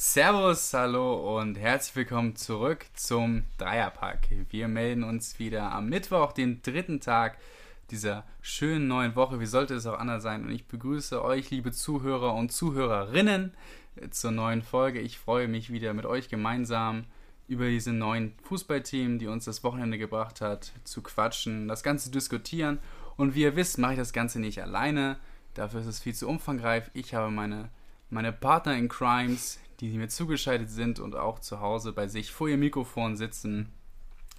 Servus, hallo und herzlich willkommen zurück zum Dreierpack. Wir melden uns wieder am Mittwoch, dem dritten Tag dieser schönen neuen Woche. Wie sollte es auch anders sein? Und ich begrüße euch, liebe Zuhörer und Zuhörerinnen, zur neuen Folge. Ich freue mich wieder mit euch gemeinsam über diese neuen Fußballthemen, die uns das Wochenende gebracht hat, zu quatschen, das Ganze zu diskutieren. Und wie ihr wisst, mache ich das Ganze nicht alleine. Dafür ist es viel zu umfangreich. Ich habe meine, meine Partner in Crimes, die mir zugeschaltet sind und auch zu Hause bei sich vor ihr Mikrofon sitzen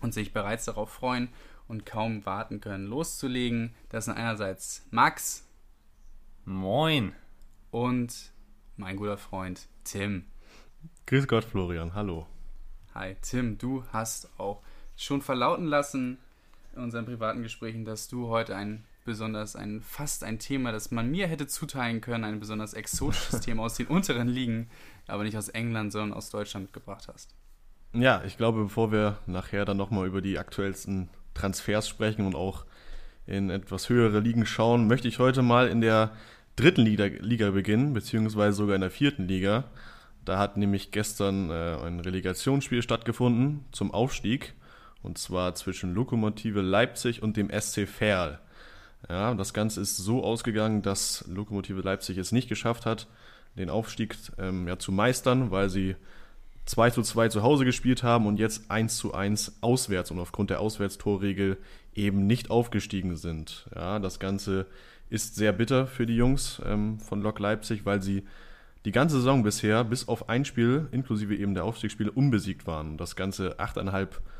und sich bereits darauf freuen und kaum warten können, loszulegen. Das sind einerseits Max. Moin. Und mein guter Freund Tim. Grüß Gott, Florian. Hallo. Hi, Tim. Du hast auch schon verlauten lassen in unseren privaten Gesprächen, dass du heute ein besonders ein fast ein Thema, das man mir hätte zuteilen können, ein besonders exotisches Thema aus den unteren Ligen, aber nicht aus England, sondern aus Deutschland mitgebracht hast. Ja, ich glaube, bevor wir nachher dann nochmal über die aktuellsten Transfers sprechen und auch in etwas höhere Ligen schauen, möchte ich heute mal in der dritten Liga, Liga beginnen, beziehungsweise sogar in der vierten Liga. Da hat nämlich gestern äh, ein Relegationsspiel stattgefunden zum Aufstieg, und zwar zwischen Lokomotive Leipzig und dem SC Verl. Ja, das Ganze ist so ausgegangen, dass Lokomotive Leipzig es nicht geschafft hat, den Aufstieg ähm, ja, zu meistern, weil sie 2 zu 2 zu Hause gespielt haben und jetzt 1 zu 1 auswärts und aufgrund der Auswärtstorregel eben nicht aufgestiegen sind. Ja, das Ganze ist sehr bitter für die Jungs ähm, von Lok Leipzig, weil sie die ganze Saison bisher bis auf ein Spiel, inklusive eben der Aufstiegsspiele, unbesiegt waren. Das Ganze achteinhalb Monate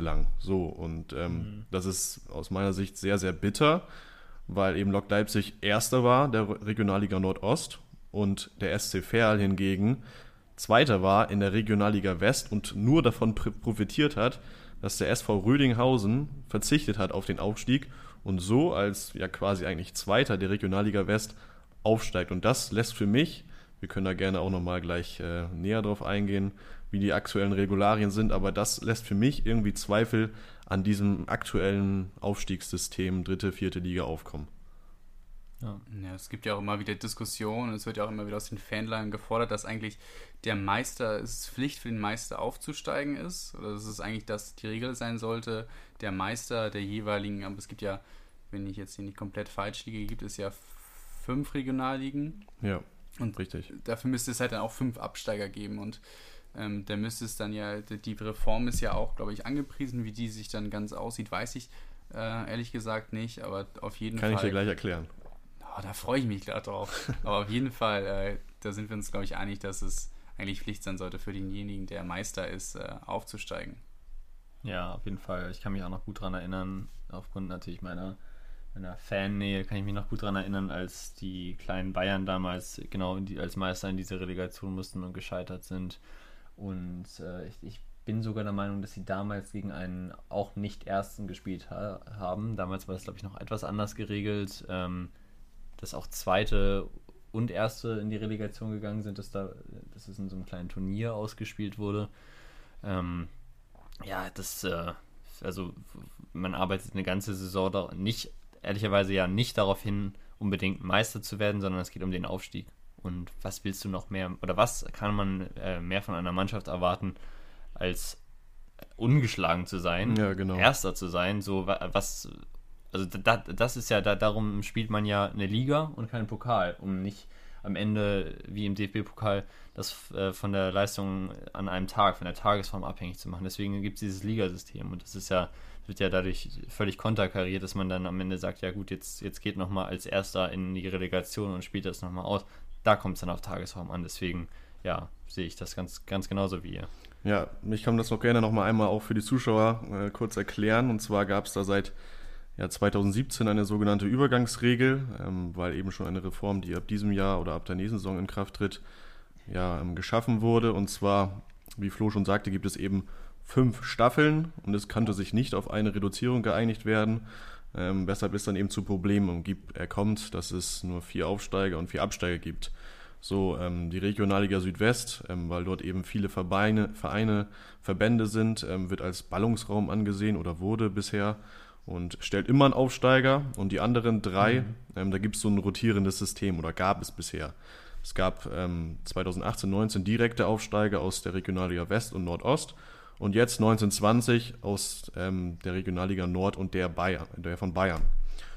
lang. So, und ähm, mhm. das ist aus meiner Sicht sehr, sehr bitter, weil eben Lok Leipzig Erster war der Regionalliga Nordost und der SC Verl hingegen Zweiter war in der Regionalliga West und nur davon profitiert hat, dass der SV Rödinghausen verzichtet hat auf den Aufstieg und so als ja quasi eigentlich Zweiter der Regionalliga West aufsteigt. Und das lässt für mich, wir können da gerne auch nochmal gleich äh, näher drauf eingehen, wie die aktuellen Regularien sind, aber das lässt für mich irgendwie Zweifel an diesem aktuellen Aufstiegssystem dritte, vierte Liga aufkommen. Ja. ja. es gibt ja auch immer wieder Diskussionen, es wird ja auch immer wieder aus den Fanlagern gefordert, dass eigentlich der Meister, es ist Pflicht für den Meister aufzusteigen ist, oder dass es eigentlich das die Regel sein sollte, der Meister der jeweiligen, aber es gibt ja, wenn ich jetzt hier nicht komplett falsch liege, gibt es ja fünf Regionalligen. Ja, und richtig. Dafür müsste es halt dann auch fünf Absteiger geben und ähm, da müsste es dann ja, die Reform ist ja auch, glaube ich, angepriesen, wie die sich dann ganz aussieht, weiß ich äh, ehrlich gesagt nicht, aber auf jeden Kann Fall. Kann ich dir gleich erklären. Oh, da freue ich mich gerade drauf. Aber auf jeden Fall, äh, da sind wir uns, glaube ich, einig, dass es eigentlich Pflicht sein sollte für denjenigen, der Meister ist, äh, aufzusteigen. Ja, auf jeden Fall. Ich kann mich auch noch gut daran erinnern, aufgrund natürlich meiner, meiner Fannähe, kann ich mich noch gut daran erinnern, als die kleinen Bayern damals genau die, als Meister in diese Relegation mussten und gescheitert sind. Und äh, ich, ich, bin sogar der Meinung, dass sie damals gegen einen auch nicht Ersten gespielt ha haben. Damals war es, glaube ich, noch etwas anders geregelt. Ähm, dass auch zweite und erste in die Relegation gegangen sind, dass da, dass es in so einem kleinen Turnier ausgespielt wurde. Ähm, ja, das, äh, also man arbeitet eine ganze Saison da nicht, ehrlicherweise ja nicht darauf hin, unbedingt Meister zu werden, sondern es geht um den Aufstieg. Und was willst du noch mehr, oder was kann man äh, mehr von einer Mannschaft erwarten, als ungeschlagen zu sein, ja, genau. Erster zu sein, so was, also da, das ist ja, da, darum spielt man ja eine Liga und keinen Pokal, um nicht am Ende, wie im DFB-Pokal, das äh, von der Leistung an einem Tag, von der Tagesform abhängig zu machen. Deswegen gibt es dieses Ligasystem und das ist ja, wird ja dadurch völlig konterkariert, dass man dann am Ende sagt, ja gut, jetzt, jetzt geht nochmal als Erster in die Relegation und spielt das nochmal aus. Da kommt es dann auf Tagesform an. Deswegen, ja, sehe ich das ganz, ganz genauso wie ihr. Ja, ich kann das noch gerne nochmal einmal auch für die Zuschauer äh, kurz erklären. Und zwar gab es da seit ja, 2017 eine sogenannte Übergangsregel, ähm, weil eben schon eine Reform, die ab diesem Jahr oder ab der nächsten Saison in Kraft tritt, ja, ähm, geschaffen wurde. Und zwar, wie Flo schon sagte, gibt es eben fünf Staffeln und es konnte sich nicht auf eine Reduzierung geeinigt werden, ähm, weshalb es dann eben zu Problemen gibt, er kommt, dass es nur vier Aufsteiger und vier Absteiger gibt. So, ähm, die Regionalliga Südwest, ähm, weil dort eben viele Vereine, Vereine Verbände sind, ähm, wird als Ballungsraum angesehen oder wurde bisher und stellt immer einen Aufsteiger und die anderen drei, mhm. ähm, da gibt es so ein rotierendes System oder gab es bisher. Es gab ähm, 2018, 19 direkte Aufsteiger aus der Regionalliga West und Nordost und jetzt 1920 aus ähm, der Regionalliga Nord und der, Bayern, der von Bayern.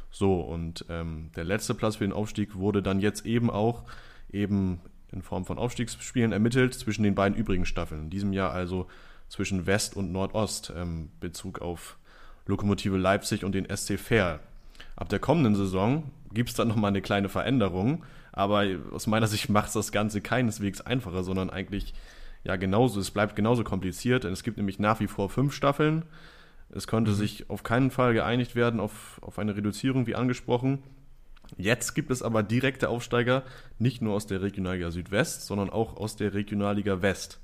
So, und ähm, der letzte Platz für den Aufstieg wurde dann jetzt eben auch eben in Form von Aufstiegsspielen ermittelt zwischen den beiden übrigen Staffeln. In diesem Jahr also zwischen West und Nordost, ähm, Bezug auf Lokomotive Leipzig und den SC Verl. Ab der kommenden Saison gibt es dann nochmal eine kleine Veränderung, aber aus meiner Sicht macht es das Ganze keineswegs einfacher, sondern eigentlich ja genauso, es bleibt genauso kompliziert. Es gibt nämlich nach wie vor fünf Staffeln. Es konnte mhm. sich auf keinen Fall geeinigt werden auf, auf eine Reduzierung, wie angesprochen. Jetzt gibt es aber direkte Aufsteiger, nicht nur aus der Regionalliga Südwest, sondern auch aus der Regionalliga West.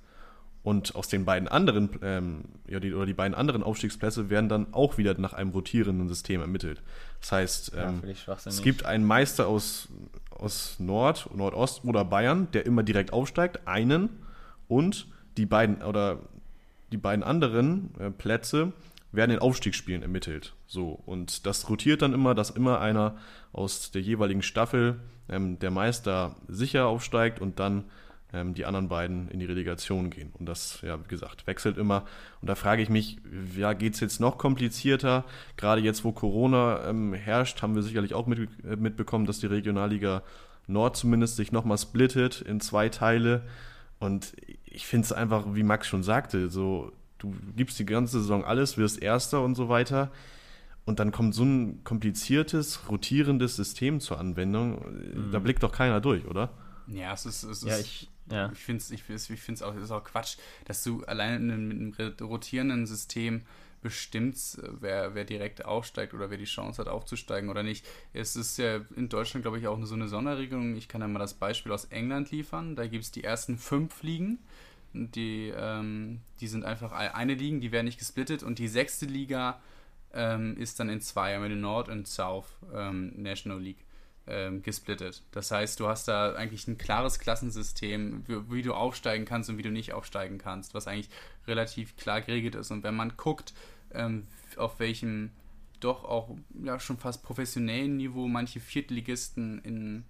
Und aus den beiden anderen, ähm, ja, die, oder die beiden anderen Aufstiegsplätze werden dann auch wieder nach einem rotierenden System ermittelt. Das heißt, ähm, ja, es gibt einen Meister aus, aus Nord, Nordost oder Bayern, der immer direkt aufsteigt, einen, und die beiden oder die beiden anderen äh, Plätze werden in Aufstiegsspielen ermittelt. So, und das rotiert dann immer, dass immer einer aus der jeweiligen Staffel ähm, der Meister sicher aufsteigt und dann ähm, die anderen beiden in die Relegation gehen. Und das, ja, wie gesagt, wechselt immer. Und da frage ich mich, ja, geht es jetzt noch komplizierter? Gerade jetzt, wo Corona ähm, herrscht, haben wir sicherlich auch mit, äh, mitbekommen, dass die Regionalliga Nord zumindest sich nochmal splittet in zwei Teile. Und ich finde es einfach, wie Max schon sagte, so du gibst die ganze Saison alles, wirst Erster und so weiter. Und dann kommt so ein kompliziertes, rotierendes System zur Anwendung. Mhm. Da blickt doch keiner durch, oder? Ja, es ist. Es ja, ist ich, ja. ich finde es ich, ich find's auch, ist auch Quatsch, dass du allein mit einem rotierenden System bestimmst, wer, wer direkt aufsteigt oder wer die Chance hat aufzusteigen oder nicht. Es ist ja in Deutschland, glaube ich, auch so eine Sonderregelung. Ich kann ja mal das Beispiel aus England liefern. Da gibt es die ersten fünf Ligen die, ähm, die sind einfach eine Liga, die werden nicht gesplittet und die sechste Liga ähm, ist dann in zwei, einmal in Nord und South ähm, National League ähm, gesplittet. Das heißt, du hast da eigentlich ein klares Klassensystem, wie, wie, du aufsteigen kannst und wie du nicht aufsteigen kannst, was eigentlich relativ klar geregelt ist. Und wenn man guckt, ähm, auf welchem doch auch ja, schon fast professionellen Niveau manche Viertligisten in,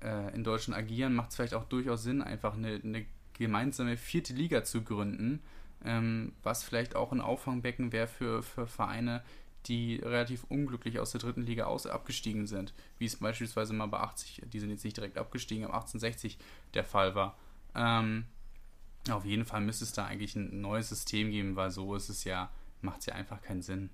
äh, in Deutschland agieren, macht es vielleicht auch durchaus Sinn, einfach eine, eine gemeinsame vierte Liga zu gründen, ähm, was vielleicht auch ein Auffangbecken wäre für, für Vereine, die relativ unglücklich aus der dritten Liga aus abgestiegen sind, wie es beispielsweise mal bei 80, die sind jetzt nicht direkt abgestiegen, aber 1860 der Fall war. Ähm, auf jeden Fall müsste es da eigentlich ein neues System geben, weil so ist es ja, macht es ja einfach keinen Sinn.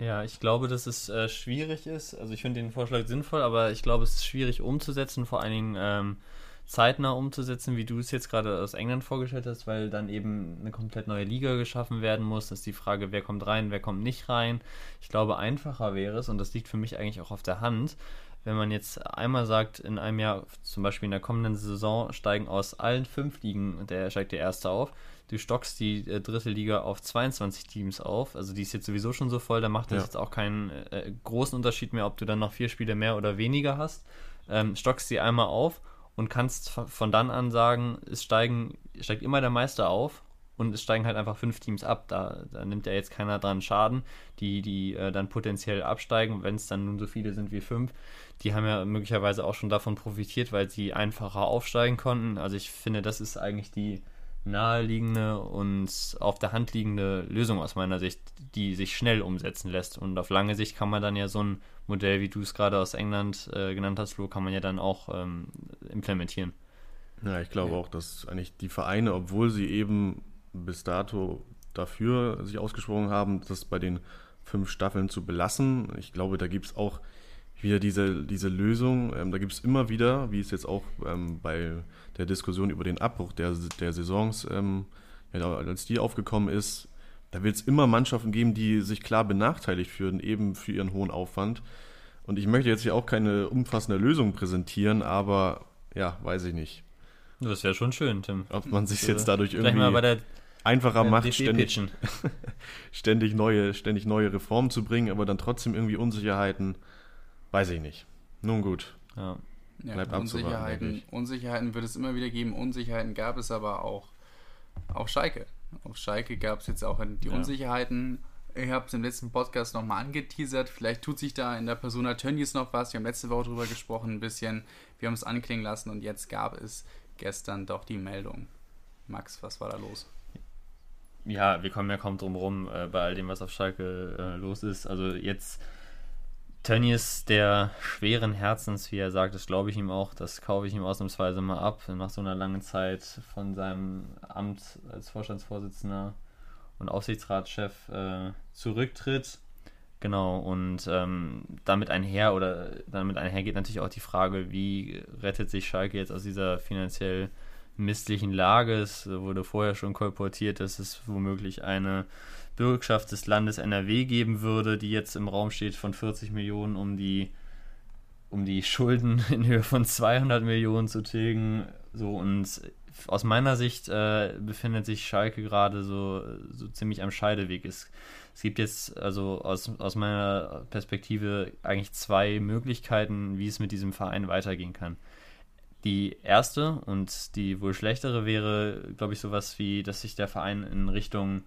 Ja, ich glaube, dass es äh, schwierig ist. Also ich finde den Vorschlag sinnvoll, aber ich glaube, es ist schwierig umzusetzen, vor allen Dingen ähm, zeitnah umzusetzen, wie du es jetzt gerade aus England vorgestellt hast, weil dann eben eine komplett neue Liga geschaffen werden muss. Das ist die Frage, wer kommt rein, wer kommt nicht rein. Ich glaube, einfacher wäre es, und das liegt für mich eigentlich auch auf der Hand, wenn man jetzt einmal sagt, in einem Jahr, zum Beispiel in der kommenden Saison, steigen aus allen fünf Ligen, der steigt der erste auf. Du stockst die äh, dritte Liga auf 22 Teams auf. Also die ist jetzt sowieso schon so voll, da macht das ja. jetzt auch keinen äh, großen Unterschied mehr, ob du dann noch vier Spiele mehr oder weniger hast. Ähm, stockst sie einmal auf und kannst von dann an sagen, es steigen, steigt immer der Meister auf und es steigen halt einfach fünf Teams ab. Da, da nimmt ja jetzt keiner dran Schaden, die, die äh, dann potenziell absteigen, wenn es dann nun so viele sind wie fünf. Die haben ja möglicherweise auch schon davon profitiert, weil sie einfacher aufsteigen konnten. Also ich finde, das ist eigentlich die naheliegende und auf der Hand liegende Lösung aus meiner Sicht, die sich schnell umsetzen lässt. Und auf lange Sicht kann man dann ja so ein Modell, wie du es gerade aus England äh, genannt hast, Flo, kann man ja dann auch ähm, implementieren. Ja, ich glaube auch, dass eigentlich die Vereine, obwohl sie eben bis dato dafür sich ausgesprochen haben, das bei den fünf Staffeln zu belassen, ich glaube, da gibt es auch wieder diese, diese Lösung. Ähm, da gibt es immer wieder, wie es jetzt auch ähm, bei der Diskussion über den Abbruch der, der Saisons, ähm, ja, als die aufgekommen ist, da wird es immer Mannschaften geben, die sich klar benachteiligt fühlen, eben für ihren hohen Aufwand. Und ich möchte jetzt hier auch keine umfassende Lösung präsentieren, aber ja, weiß ich nicht. Das wäre schon schön, Tim. Ob man sich jetzt dadurch irgendwie einfacher macht, ständig, ständig, neue, ständig neue Reformen zu bringen, aber dann trotzdem irgendwie Unsicherheiten, weiß ich nicht. Nun gut. Ja. Ja, Bleibt Unsicherheiten, Unsicherheiten wird es immer wieder geben. Unsicherheiten gab es aber auch auf Schalke. Auf Schalke gab es jetzt auch die ja. Unsicherheiten Ich habe es im letzten Podcast nochmal angeteasert. Vielleicht tut sich da in der Persona Tönnies noch was. Wir haben letzte Woche drüber gesprochen, ein bisschen. Wir haben es anklingen lassen und jetzt gab es gestern doch die Meldung. Max, was war da los? Ja, wir kommen ja kaum drum rum äh, bei all dem, was auf Schalke äh, los ist. Also jetzt Tönnies, der schweren Herzens, wie er sagt, das glaube ich ihm auch, das kaufe ich ihm ausnahmsweise mal ab, nach so einer langen Zeit von seinem Amt als Vorstandsvorsitzender und Aufsichtsratschef äh, zurücktritt. Genau, und ähm, damit einher oder damit einher geht natürlich auch die Frage, wie rettet sich Schalke jetzt aus dieser finanziell misslichen Lage? Es wurde vorher schon kolportiert, dass es womöglich eine Bürgschaft des Landes NRW geben würde, die jetzt im Raum steht von 40 Millionen, um die, um die Schulden in Höhe von 200 Millionen zu tilgen. So und aus meiner Sicht äh, befindet sich Schalke gerade so, so ziemlich am Scheideweg. Es, es gibt jetzt also aus, aus meiner Perspektive eigentlich zwei Möglichkeiten, wie es mit diesem Verein weitergehen kann. Die erste und die wohl schlechtere wäre, glaube ich, sowas wie, dass sich der Verein in Richtung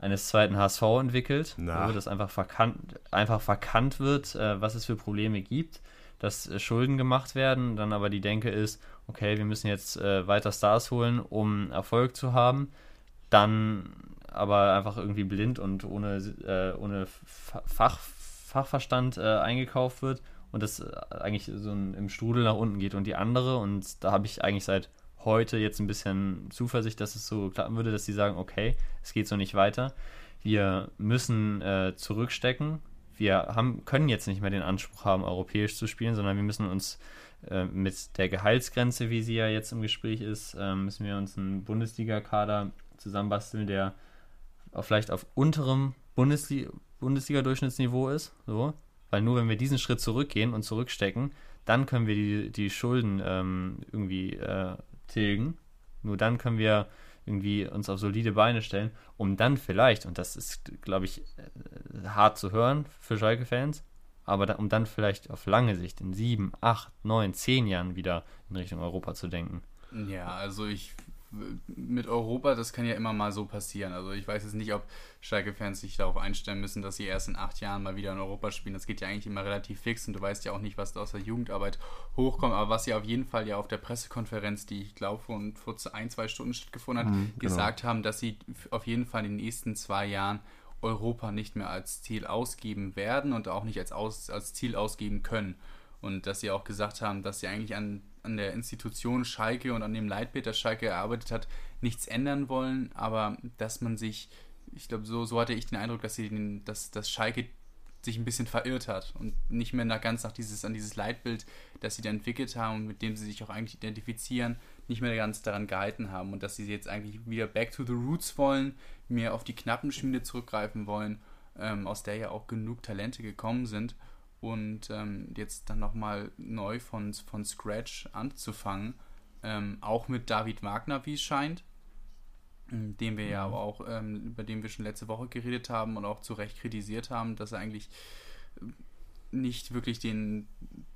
eines zweiten HSV entwickelt, Na. wo das einfach verkannt, einfach verkannt wird, äh, was es für Probleme gibt, dass äh, Schulden gemacht werden, dann aber die Denke ist, okay, wir müssen jetzt äh, weiter Stars holen, um Erfolg zu haben, dann aber einfach irgendwie blind und ohne, äh, ohne Fach, Fachverstand äh, eingekauft wird und das äh, eigentlich so ein, im Strudel nach unten geht und die andere. Und da habe ich eigentlich seit heute jetzt ein bisschen Zuversicht, dass es so klappen würde, dass sie sagen, okay, es geht so nicht weiter. Wir müssen äh, zurückstecken. Wir haben, können jetzt nicht mehr den Anspruch haben, europäisch zu spielen, sondern wir müssen uns äh, mit der Gehaltsgrenze, wie sie ja jetzt im Gespräch ist, äh, müssen wir uns einen Bundesliga-Kader zusammenbasteln, der auf, vielleicht auf unterem Bundesli Bundesliga-Durchschnittsniveau ist. So. Weil nur wenn wir diesen Schritt zurückgehen und zurückstecken, dann können wir die, die Schulden ähm, irgendwie äh, tilgen. Nur dann können wir irgendwie uns auf solide Beine stellen, um dann vielleicht, und das ist, glaube ich, äh, hart zu hören für Schalke-Fans, aber da, um dann vielleicht auf lange Sicht in sieben, acht, neun, zehn Jahren wieder in Richtung Europa zu denken. Ja, also ich mit Europa, das kann ja immer mal so passieren. Also ich weiß jetzt nicht, ob Schalke-Fans sich darauf einstellen müssen, dass sie erst in acht Jahren mal wieder in Europa spielen. Das geht ja eigentlich immer relativ fix und du weißt ja auch nicht, was da aus der Jugendarbeit hochkommt. Aber was sie auf jeden Fall ja auf der Pressekonferenz, die ich glaube vor, vor ein, zwei Stunden stattgefunden hat, mhm, genau. gesagt haben, dass sie auf jeden Fall in den nächsten zwei Jahren Europa nicht mehr als Ziel ausgeben werden und auch nicht als, aus, als Ziel ausgeben können. Und dass sie auch gesagt haben, dass sie eigentlich an an der Institution Schalke und an dem Leitbild, das Schalke erarbeitet hat, nichts ändern wollen, aber dass man sich, ich glaube, so, so hatte ich den Eindruck, dass sie den, dass, dass Schalke sich ein bisschen verirrt hat und nicht mehr nach, ganz nach dieses, an dieses Leitbild, das sie da entwickelt haben und mit dem sie sich auch eigentlich identifizieren, nicht mehr ganz daran gehalten haben und dass sie jetzt eigentlich wieder back to the roots wollen, mehr auf die knappen Schmiede zurückgreifen wollen, ähm, aus der ja auch genug Talente gekommen sind und ähm, jetzt dann nochmal neu von, von Scratch anzufangen, ähm, auch mit David Wagner, wie es scheint, ähm, den wir ja mhm. auch, ähm, über den wir schon letzte Woche geredet haben und auch zu Recht kritisiert haben, dass er eigentlich äh, nicht wirklich den,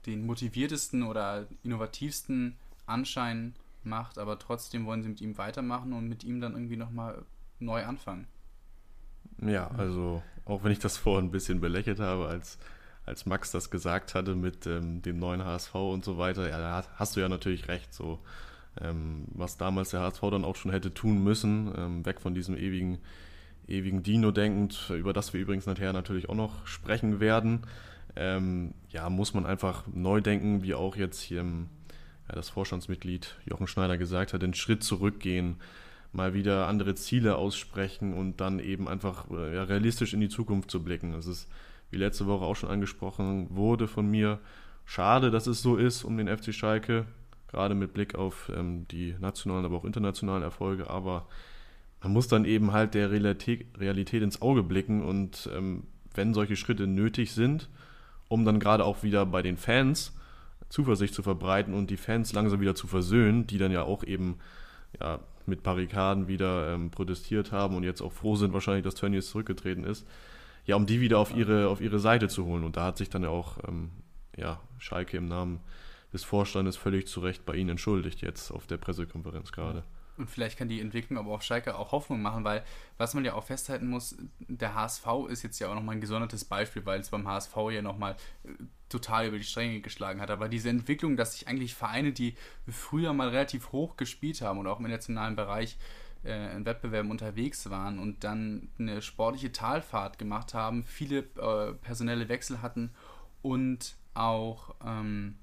den motiviertesten oder innovativsten Anschein macht, aber trotzdem wollen sie mit ihm weitermachen und mit ihm dann irgendwie nochmal neu anfangen. Ja, also auch wenn ich das vorhin ein bisschen belächelt habe als als Max das gesagt hatte mit ähm, dem neuen HSV und so weiter, ja, da hast du ja natürlich recht. So, ähm, was damals der HSV dann auch schon hätte tun müssen, ähm, weg von diesem ewigen, ewigen Dino denkend, über das wir übrigens nachher natürlich auch noch sprechen werden. Ähm, ja, muss man einfach neu denken, wie auch jetzt hier im, ja, das Vorstandsmitglied Jochen Schneider gesagt hat, den Schritt zurückgehen, mal wieder andere Ziele aussprechen und dann eben einfach äh, ja, realistisch in die Zukunft zu blicken. Das ist wie letzte Woche auch schon angesprochen wurde von mir. Schade, dass es so ist um den FC Schalke, gerade mit Blick auf ähm, die nationalen, aber auch internationalen Erfolge. Aber man muss dann eben halt der Realität, Realität ins Auge blicken und ähm, wenn solche Schritte nötig sind, um dann gerade auch wieder bei den Fans Zuversicht zu verbreiten und die Fans langsam wieder zu versöhnen, die dann ja auch eben ja, mit Barrikaden wieder ähm, protestiert haben und jetzt auch froh sind wahrscheinlich, dass Tönnies zurückgetreten ist, ja, um die wieder auf ihre, auf ihre Seite zu holen. Und da hat sich dann ja auch ähm, ja, Schalke im Namen des Vorstandes völlig zu Recht bei Ihnen entschuldigt, jetzt auf der Pressekonferenz gerade. Und vielleicht kann die Entwicklung aber auf Schalke auch Hoffnung machen, weil was man ja auch festhalten muss, der HSV ist jetzt ja auch nochmal ein gesondertes Beispiel, weil es beim HSV ja nochmal äh, total über die Stränge geschlagen hat. Aber diese Entwicklung, dass sich eigentlich Vereine, die früher mal relativ hoch gespielt haben und auch im nationalen Bereich äh, in Wettbewerben unterwegs waren und dann eine sportliche Talfahrt gemacht haben, viele äh, personelle Wechsel hatten und auch ähm,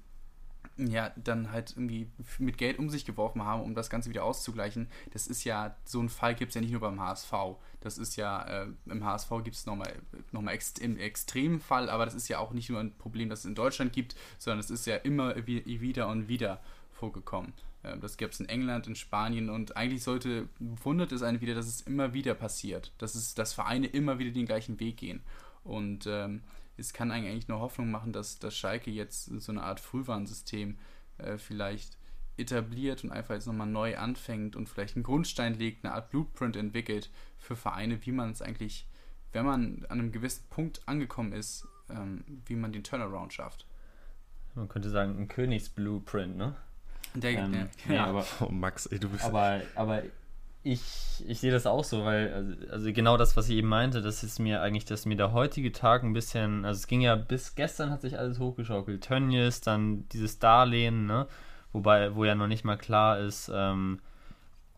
ja, dann halt irgendwie mit Geld um sich geworfen haben, um das Ganze wieder auszugleichen. Das ist ja, so ein Fall gibt es ja nicht nur beim HSV. Das ist ja, äh, im HSV gibt es nochmal noch mal ext im extremen Fall, aber das ist ja auch nicht nur ein Problem, das es in Deutschland gibt, sondern es ist ja immer wieder und wieder vorgekommen. Äh, das gibt es in England, in Spanien und eigentlich sollte, wundert es einen wieder, dass es immer wieder passiert. Dass, es, dass Vereine immer wieder den gleichen Weg gehen. Und ähm, es kann eigentlich nur Hoffnung machen, dass, dass Schalke jetzt so eine Art Frühwarnsystem äh, vielleicht etabliert und einfach jetzt nochmal neu anfängt und vielleicht einen Grundstein legt, eine Art Blueprint entwickelt für Vereine, wie man es eigentlich, wenn man an einem gewissen Punkt angekommen ist, ähm, wie man den Turnaround schafft. Man könnte sagen, ein Königsblueprint, ne? Der, Ähm, der, nee, ja, aber, Oh, Max, ey, du bist. aber, aber ich, ich sehe das auch so, weil, also, also genau das, was ich eben meinte, das ist mir eigentlich, dass mir der heutige Tag ein bisschen, also es ging ja bis gestern hat sich alles hochgeschaukelt. Tönnies, dann dieses Darlehen, ne? Wobei, wo ja noch nicht mal klar ist, ähm,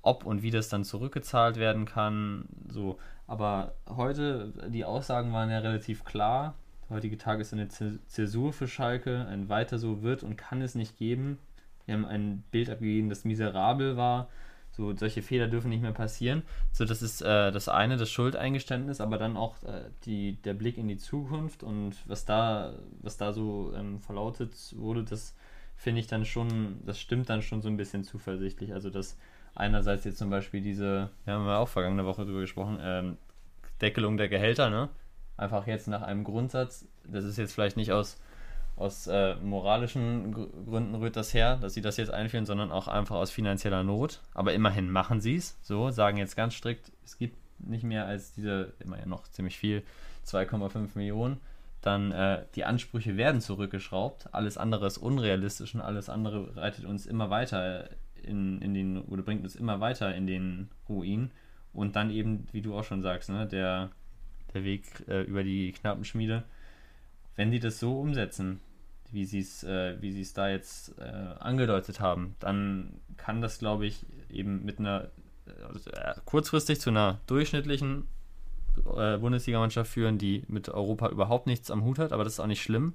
ob und wie das dann zurückgezahlt werden kann. So, aber heute, die Aussagen waren ja relativ klar. Der heutige Tag ist eine Zä- Zäsur für Schalke. Ein weiter so wird und kann es nicht geben. Wir haben ein Bild abgegeben, das miserabel war. So, solche Fehler dürfen nicht mehr passieren. So, das ist äh, das eine, das Schuldeingeständnis, aber dann auch äh, die, der Blick in die Zukunft und was da, was da so ähm, verlautet wurde, das finde ich dann schon, das stimmt dann schon so ein bisschen zuversichtlich. Also, dass einerseits jetzt zum Beispiel diese, wir haben ja auch vergangene Woche drüber gesprochen, ähm, Deckelung der Gehälter, ne? Einfach jetzt nach einem Grundsatz, das ist jetzt vielleicht nicht aus aus äh, moralischen Gr- Gründen rührt das her, dass sie das jetzt einführen, sondern auch einfach aus finanzieller Not. Aber immerhin machen sie es. So, sagen jetzt ganz strikt, es gibt nicht mehr als diese, immer ja noch ziemlich viel, 2,5 Millionen. Dann äh, die Ansprüche werden zurückgeschraubt. Alles andere ist unrealistisch und alles andere reitet uns immer weiter in, in den, oder bringt uns immer weiter in den Ruin. Und dann eben, wie du auch schon sagst, ne, der, der Weg äh, über die Knappenschmiede wenn die das so umsetzen, wie sie es äh, es da jetzt äh, angedeutet haben, dann kann das, glaube ich, eben mit einer äh, kurzfristig zu einer durchschnittlichen äh, Bundesligamannschaft führen, die mit Europa überhaupt nichts am Hut hat, aber das ist auch nicht schlimm,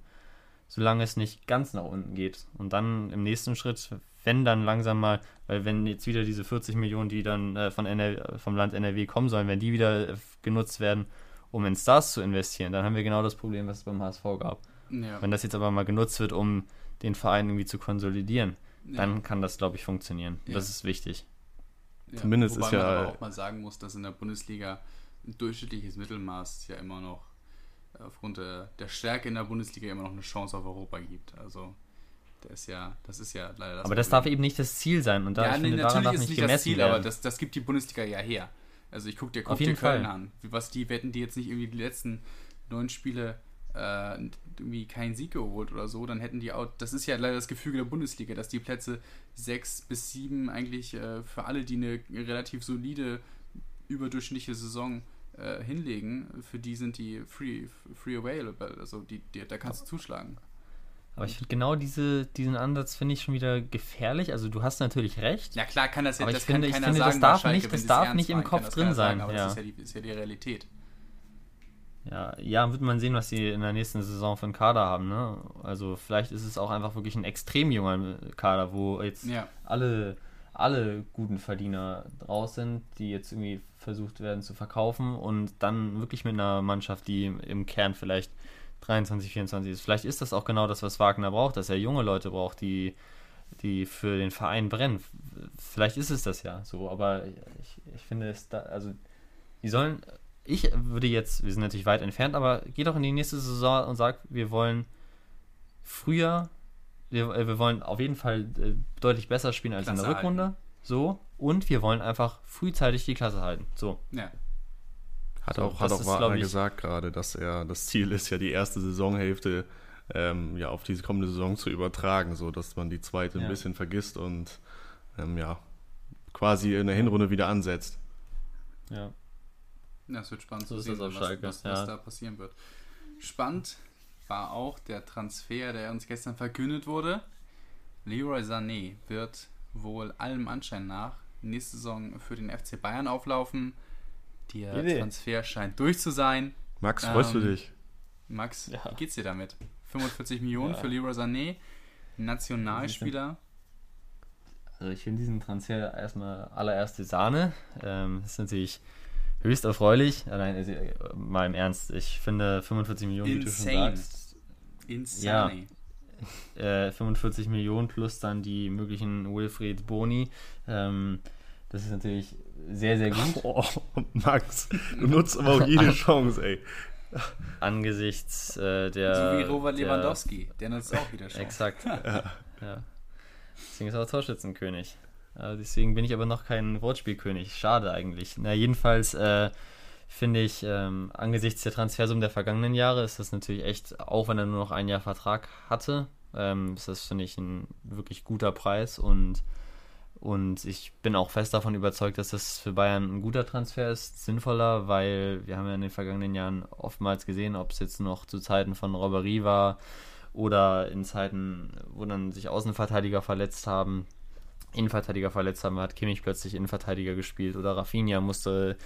solange es nicht ganz nach unten geht. Und dann im nächsten Schritt, wenn dann langsam mal, weil wenn jetzt wieder diese 40 Millionen, die dann äh, von NRW, vom Land NRW kommen sollen, wenn die wieder äh, genutzt werden, um in Stars zu investieren, dann haben wir genau das Problem, was es beim HSV gab. ja, Wenn das jetzt aber mal genutzt wird, um den Verein irgendwie zu konsolidieren, ja, dann kann das, glaube ich, funktionieren. Ja. Das ist wichtig. ja. zumindest Wobei ist ja- man aber auch mal sagen muss, dass in der Bundesliga ein durchschnittliches Mittelmaß ja immer noch aufgrund der, der Stärke in der Bundesliga immer noch eine Chance auf Europa gibt. Also das ist ja, das ist ja leider das aber das Problem. darf eben nicht das Ziel sein. Und da, ja, ich nee, finde, daran natürlich darf ist nicht nicht das gemessen Ziel, werden. aber das, das gibt die Bundesliga ja her. Also ich guck dir, guck dir Köln Fall. an. Was die wetten, die jetzt nicht irgendwie die letzten neun Spiele äh, irgendwie keinen Sieg geholt oder so, dann hätten die auch, das ist ja leider das Gefüge der Bundesliga, dass die Plätze sechs bis sieben eigentlich äh, für alle, die eine relativ solide, überdurchschnittliche Saison äh, hinlegen, für die sind die free, free available, also die, die, da kannst du zuschlagen. Aber ich finde genau diese, diesen Ansatz finde ich schon wieder gefährlich. Also du hast natürlich recht. Ja klar kann das ja, Aber ich das finde- kann ich finde, das sagen, darf bei Schalke, nicht- das darf nicht im Kopf das drin sein, Sagen, aber ja. das ist ja, die, ist ja die Realität. Ja, ja, wird man sehen, was sie in der nächsten Saison für einen Kader haben. Ne? Also vielleicht ist es auch einfach wirklich ein extrem junger Kader, wo jetzt Ja. alle, alle guten Verdiener raus sind, die jetzt irgendwie versucht werden zu verkaufen und dann wirklich mit einer Mannschaft, die im Kern vielleicht 23, 24 ist. Vielleicht ist das auch genau das, was Wagner braucht, dass er junge Leute braucht, die, die für den Verein brennen. Vielleicht ist es das ja so, aber ich, ich finde es da, also die sollen, ich würde jetzt, wir sind natürlich weit entfernt, aber geh doch in die nächste Saison und sag, wir wollen früher, wir, äh, wir wollen auf jeden Fall äh, deutlich besser spielen als in Klasse der Rückrunde. So. Und wir wollen einfach frühzeitig die Klasse halten. So. Ja. Hat So, auch, hat auch ist, Wagner ich- gesagt gerade, dass er das Ziel ist, ja die erste Saisonhälfte ähm, ja auf diese kommende Saison zu übertragen, so dass man die zweite ein Ja. bisschen vergisst und ähm, ja quasi in der Hinrunde wieder ansetzt. Ja. Ja, es wird spannend So zu sehen, was, Schalke, was, was ja. da passieren wird. Spannend war auch der Transfer, der uns gestern verkündet wurde. Leroy Sané wird wohl allem Anschein nach nächste Saison für den FC Bayern auflaufen. Der Idee. Transfer scheint durch zu sein. Max, freust Ähm, du dich? Max, Ja. wie geht's dir damit? 45 Millionen Ja. für Leroy Sané, Nationalspieler. Also ich finde diesen Transfer erstmal allererste Sahne. Ähm, das ist natürlich höchst erfreulich. Äh, Nein, also, äh, mal im Ernst. Ich finde 45 Millionen, wie du schon Insane. sagst, Insane. äh, 45 Millionen plus dann die möglichen Wilfried Boni. Ähm, das ist natürlich sehr, sehr gut Oh, Max, du nutzt aber auch jede Chance, ey. angesichts äh, der. So wie Robert der- Lewandowski, der nutzt auch wieder schon. Exakt. ja. Deswegen ist er auch Torschützenkönig. Äh, deswegen bin ich aber noch kein Wortspielkönig. Schade eigentlich. Na, jedenfalls äh, finde ich, ähm, angesichts der Transfersummen der vergangenen Jahre ist das natürlich echt, auch wenn er nur noch ein Jahr Vertrag hatte, ähm, ist das, finde ich, ein wirklich guter Preis und, und ich bin auch fest davon überzeugt, dass das für Bayern ein guter Transfer ist, sinnvoller, weil wir haben ja in den vergangenen Jahren oftmals gesehen, ob es jetzt noch zu Zeiten von Robberie war oder in Zeiten, wo dann sich Außenverteidiger verletzt haben, Innenverteidiger verletzt haben, hat Kimmich plötzlich Innenverteidiger gespielt oder Rafinha musste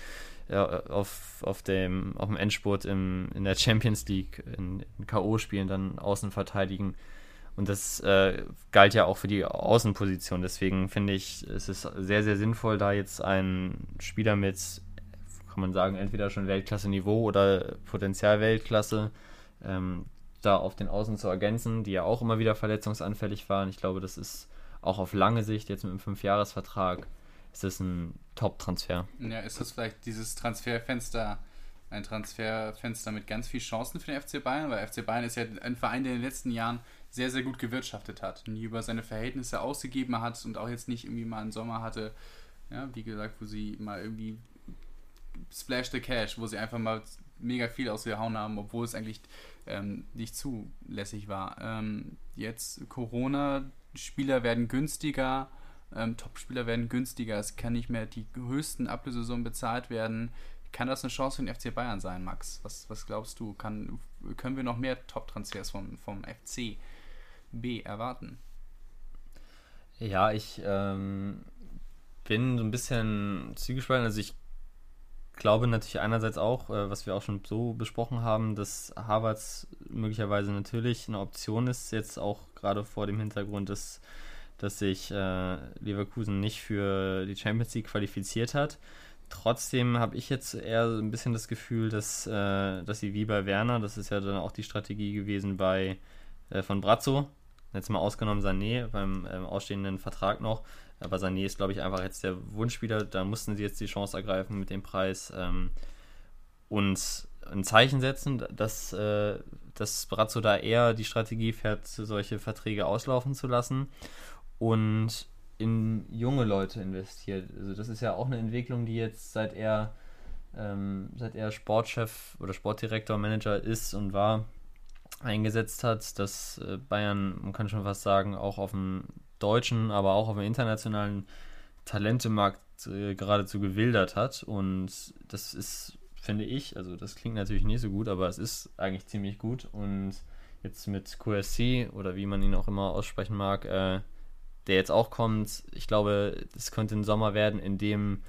ja, auf, auf, dem, auf dem Endspurt im, in der Champions League in, in K.O.-Spielen dann außen verteidigen. Und das äh, galt ja auch für die Außenposition. Deswegen finde ich, es ist sehr, sehr sinnvoll, da jetzt einen Spieler mit, kann man sagen, entweder schon Weltklasse-Niveau oder Potenzial Weltklasse, ähm, da auf den Außen zu ergänzen, die ja auch immer wieder verletzungsanfällig waren. Ich glaube, das ist auch auf lange Sicht, jetzt mit einem Fünfjahresvertrag, ist das ein Top-Transfer. Ja, ist das vielleicht dieses Transferfenster, ein Transferfenster mit ganz viel Chancen für den FC Bayern? Weil FC Bayern ist ja ein Verein, der in den letzten Jahren sehr, sehr gut gewirtschaftet hat, nie über seine Verhältnisse ausgegeben hat und auch jetzt nicht irgendwie mal einen Sommer hatte, ja, wie gesagt, wo sie mal irgendwie Splash the Cash, wo sie einfach mal mega viel ausgehauen haben, obwohl es eigentlich ähm, nicht zulässig war. Ähm, jetzt Corona, Spieler werden günstiger, ähm, Top-Spieler werden günstiger, es kann nicht mehr die höchsten Ablösesummen bezahlt werden. Kann das eine Chance für den FC Bayern sein, Max? Was, was glaubst du? Kann, können wir noch mehr Top-Transfers vom, vom FC B erwarten? Ja, ich ähm, bin so ein bisschen zwiegespalten. Also ich glaube natürlich einerseits auch, äh, was wir auch schon so besprochen haben, dass Harvards möglicherweise natürlich eine Option ist, jetzt auch gerade vor dem Hintergrund, dass, dass sich äh, Leverkusen nicht für die Champions League qualifiziert hat. Trotzdem habe ich jetzt eher so ein bisschen das Gefühl, dass, äh, dass sie wie bei Werner, das ist ja dann auch die Strategie gewesen bei äh, von Brazzo, jetzt mal ausgenommen Sané beim ähm, ausstehenden Vertrag noch, aber Sané ist, glaube ich, einfach jetzt der Wunschspieler. Da mussten sie jetzt die Chance ergreifen mit dem Preis ähm, und ein Zeichen setzen, dass, äh, dass Brazzo da eher die Strategie fährt, solche Verträge auslaufen zu lassen und in junge Leute investiert. Also das ist ja auch eine Entwicklung, die jetzt seit er ähm, seit er Sportchef oder Sportdirektor, Manager ist und war, eingesetzt hat, dass äh, Bayern, man kann schon fast sagen, auch auf dem deutschen, aber auch auf dem internationalen Talentemarkt äh, geradezu gewildert hat. Und das ist, finde ich, also das klingt natürlich nicht so gut, aber es ist eigentlich ziemlich gut. Und jetzt mit QSC oder wie man ihn auch immer aussprechen mag, äh, der jetzt auch kommt, ich glaube, es könnte ein Sommer werden, in dem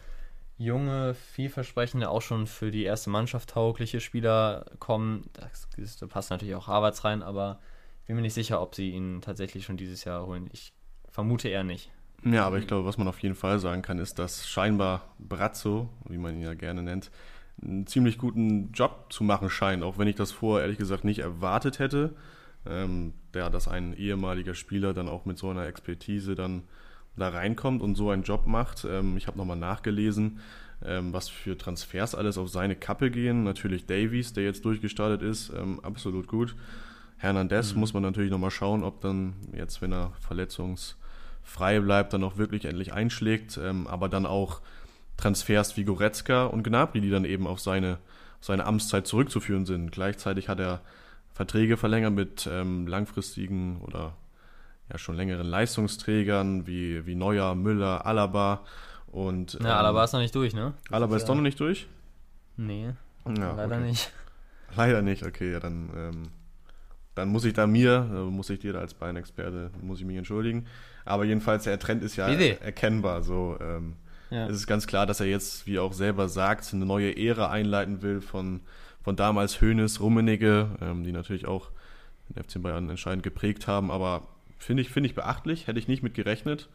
junge, vielversprechende, auch schon für die erste Mannschaft taugliche Spieler kommen. Das, da passt natürlich auch Harvards rein, aber ich bin mir nicht sicher, ob sie ihn tatsächlich schon dieses Jahr holen. Ich vermute eher nicht. Ja, aber ich glaube, was man auf jeden Fall sagen kann, ist, dass scheinbar Brazzo, wie man ihn ja gerne nennt, einen ziemlich guten Job zu machen scheint, auch wenn ich das vorher ehrlich gesagt nicht erwartet hätte. Ähm, ja, dass ein ehemaliger Spieler dann auch mit so einer Expertise dann da reinkommt und so einen Job macht. Ähm, ich habe nochmal nachgelesen, ähm, was für Transfers alles auf seine Kappe gehen. Natürlich Davies, der jetzt durchgestartet ist, ähm, absolut gut. Hernandez muss man natürlich nochmal schauen, ob dann jetzt, wenn er verletzungsfrei bleibt, dann auch wirklich endlich einschlägt. Ähm, aber dann auch Transfers wie Goretzka und Gnabry, die dann eben auf seine, auf seine Amtszeit zurückzuführen sind. Gleichzeitig hat er Verträge verlängert mit ähm, langfristigen oder ja schon längeren Leistungsträgern wie, wie Neuer, Müller, Alaba Und, Na, ähm, Alaba ist noch nicht durch, ne? Alaba ist ja. doch noch nicht durch? Nee, ja, leider okay. nicht. Leider nicht, okay, ja, dann, ähm, dann muss ich da mir, äh, muss ich dir da als Beinexperte, muss ich mich entschuldigen. Aber jedenfalls, der Trend ist ja Bitte. erkennbar. So, ähm, ja. Es ist ganz klar, dass er jetzt, wie er auch selber sagt, eine neue Ära einleiten will von, von damals Hoeneß, Rummenigge, ähm, die natürlich auch den FC Bayern entscheidend geprägt haben. Aber finde ich, finde ich beachtlich, hätte ich nicht mit gerechnet.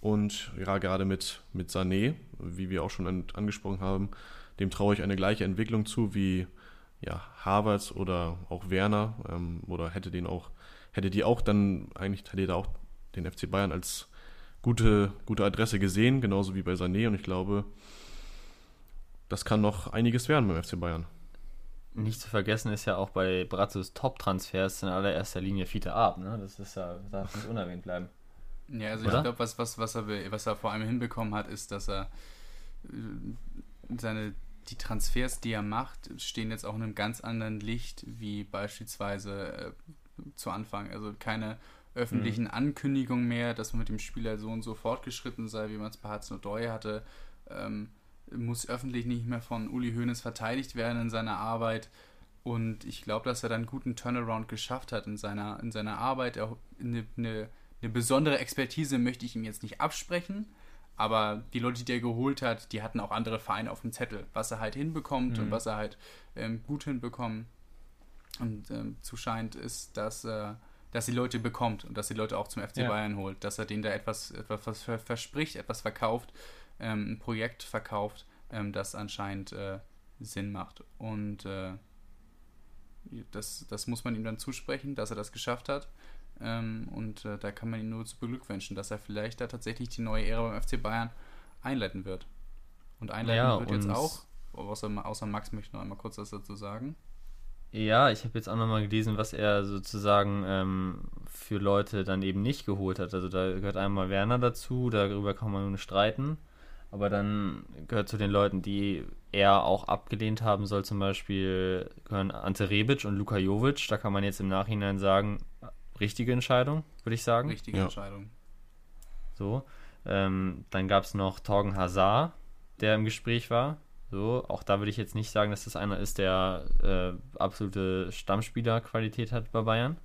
Und ja, gerade mit, mit Sané, wie wir auch schon an, angesprochen haben, dem traue ich eine gleiche Entwicklung zu wie ja, Havertz oder auch Werner. Ähm, oder hätte den auch, hätte die auch dann, eigentlich hätte da auch den FC Bayern als gute, gute Adresse gesehen, genauso wie bei Sané. Und ich glaube, das kann noch einiges werden beim FC Bayern. Nicht zu vergessen ist ja auch bei Brazzos Top-Transfers in allererster Linie Fiete Ab. Ne? Das ist ja, darf nicht unerwähnt bleiben. Ja, also Oder? ich glaube, was, was, was, er, was er vor allem hinbekommen hat, ist, dass er äh, seine die Transfers, die er macht, stehen jetzt auch in einem ganz anderen Licht wie beispielsweise äh, zu Anfang. Also keine öffentlichen mhm. Ankündigungen mehr, dass man mit dem Spieler so und so fortgeschritten sei, wie man es bei Hartz-Nordeu hatte. Ähm, muss öffentlich nicht mehr von Uli Hoeneß verteidigt werden in seiner Arbeit. Und ich glaube, dass er dann einen guten Turnaround geschafft hat in seiner, in seiner Arbeit. Er, eine, eine eine besondere Expertise möchte ich ihm jetzt nicht absprechen, aber die Leute, die er geholt hat, die hatten auch andere Vereine auf dem Zettel, was er halt hinbekommt mhm. und was er halt ähm, gut hinbekommt. Und ähm, zu scheint ist, dass, äh, dass die Leute bekommt und dass die Leute auch zum FC ja. Bayern holt, dass er denen da etwas, etwas verspricht, etwas verkauft, ähm, ein Projekt verkauft, ähm, das anscheinend äh, Sinn macht. Und äh, das, das muss man ihm dann zusprechen, dass er das geschafft hat. Ähm, und äh, da kann man ihn nur zu beglückwünschen, dass er vielleicht da tatsächlich die neue Ära beim FC Bayern einleiten wird. Und einleiten ja, wird jetzt auch, außer, außer Max möchte noch einmal kurz was dazu sagen. Ja, ich habe jetzt auch nochmal gelesen, was er sozusagen ähm, für Leute dann eben nicht geholt hat. Also da gehört einmal Werner dazu, darüber kann man nur streiten. Aber dann gehört zu den Leuten, die er auch abgelehnt haben soll, zum Beispiel gehören Ante Rebic und Luka Jovic. Da kann man jetzt im Nachhinein sagen, richtige Entscheidung, würde ich sagen. Richtige ja. Entscheidung. So. Ähm, dann gab es noch Torgen Hazard, der im Gespräch war. So, auch da würde ich jetzt nicht sagen, dass das einer ist, der äh, absolute Stammspielerqualität hat bei Bayern.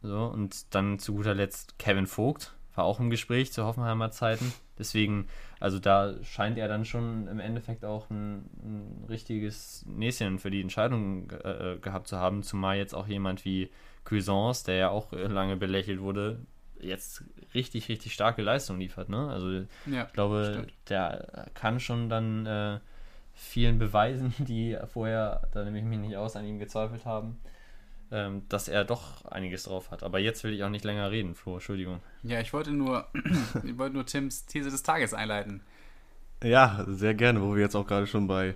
So, und dann zu guter Letzt Kevin Vogt, war auch im Gespräch zu Hoffenheimer Zeiten. Deswegen, also da scheint er dann schon im Endeffekt auch ein, ein richtiges Näschen für die Entscheidung äh, gehabt zu haben, zumal jetzt auch jemand wie Cuisance, der ja auch lange belächelt wurde, jetzt richtig, richtig starke Leistung liefert. Ne? Also ja, ich glaube, stimmt. der kann schon dann äh, vielen beweisen, die vorher, da nehme ich mich nicht aus, an ihm gezweifelt haben, ähm, dass er doch einiges drauf hat. Aber jetzt will ich auch nicht länger reden, Flo, Entschuldigung. Ja, ich wollte nur, ich wollte nur Tims These des Tages einleiten. Ja, sehr gerne, wo wir jetzt auch gerade schon bei,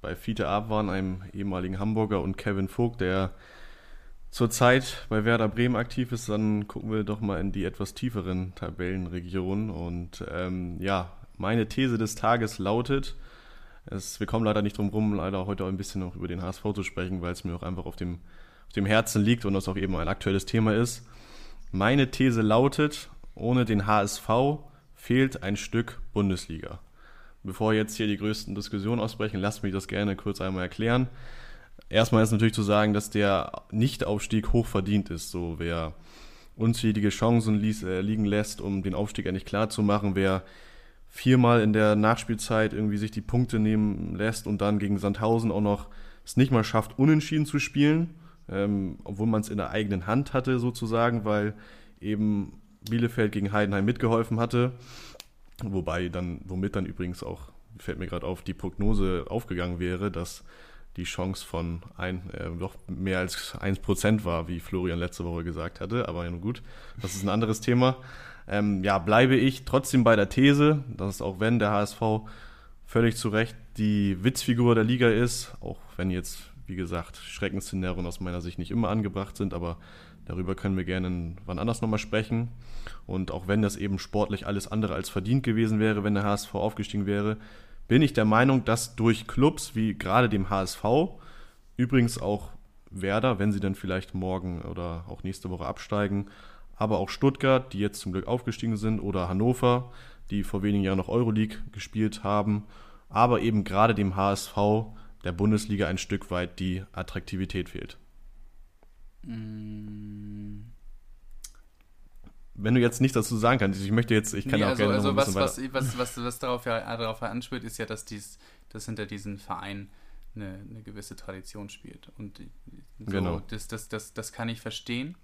bei Fiete Ab waren, einem ehemaligen Hamburger und Kevin Vogt, der zurzeit bei Werder Bremen aktiv ist, dann gucken wir doch mal in die etwas tieferen Tabellenregionen. Und ähm, ja, meine These des Tages lautet, es, wir kommen leider nicht drum rum, leider heute auch ein bisschen noch über den HSV zu sprechen, weil es mir auch einfach auf dem, auf dem Herzen liegt und das auch eben ein aktuelles Thema ist. Meine These lautet, ohne den HSV fehlt ein Stück Bundesliga. Bevor jetzt hier die größten Diskussionen ausbrechen, lasst mich das gerne kurz einmal erklären. Erstmal ist natürlich zu sagen, dass der Nichtaufstieg hoch verdient ist. So, wer unzählige Chancen ließ, äh, liegen lässt, um den Aufstieg endlich klar zu machen, wer viermal in der Nachspielzeit irgendwie sich die Punkte nehmen lässt und dann gegen Sandhausen auch noch es nicht mal schafft, unentschieden zu spielen, ähm, obwohl man es in der eigenen Hand hatte sozusagen, weil eben Bielefeld gegen Heidenheim mitgeholfen hatte. Wobei dann, womit dann übrigens auch, fällt mir gerade auf, die Prognose aufgegangen wäre, dass die Chance von ein, äh, doch mehr als 1% war, wie Florian letzte Woche gesagt hatte. Aber nun gut, das ist ein anderes Thema. Ähm, ja, bleibe ich trotzdem bei der These, dass auch wenn der HSV völlig zu Recht die Witzfigur der Liga ist, auch wenn jetzt, wie gesagt, Schreckensszenarien aus meiner Sicht nicht immer angebracht sind, aber darüber können wir gerne wann anders nochmal sprechen. Und auch wenn das eben sportlich alles andere als verdient gewesen wäre, wenn der HSV aufgestiegen wäre, bin ich der Meinung, dass durch Clubs wie gerade dem HSV, übrigens auch Werder, wenn sie dann vielleicht morgen oder auch nächste Woche absteigen, aber auch Stuttgart, die jetzt zum Glück aufgestiegen sind, oder Hannover, die vor wenigen Jahren noch Euroleague gespielt haben, aber eben gerade dem HSV der Bundesliga ein Stück weit die Attraktivität fehlt. Mm. Wenn du jetzt nichts dazu sagen kannst, ich möchte jetzt, ich kann nee, auch also, gerne also noch was, was, was, was, was darauf, ja, darauf anspielt, ist ja, dass dies, dass hinter diesen Verein eine, eine gewisse Tradition spielt. Und so, genau. das, das, das, das kann ich verstehen.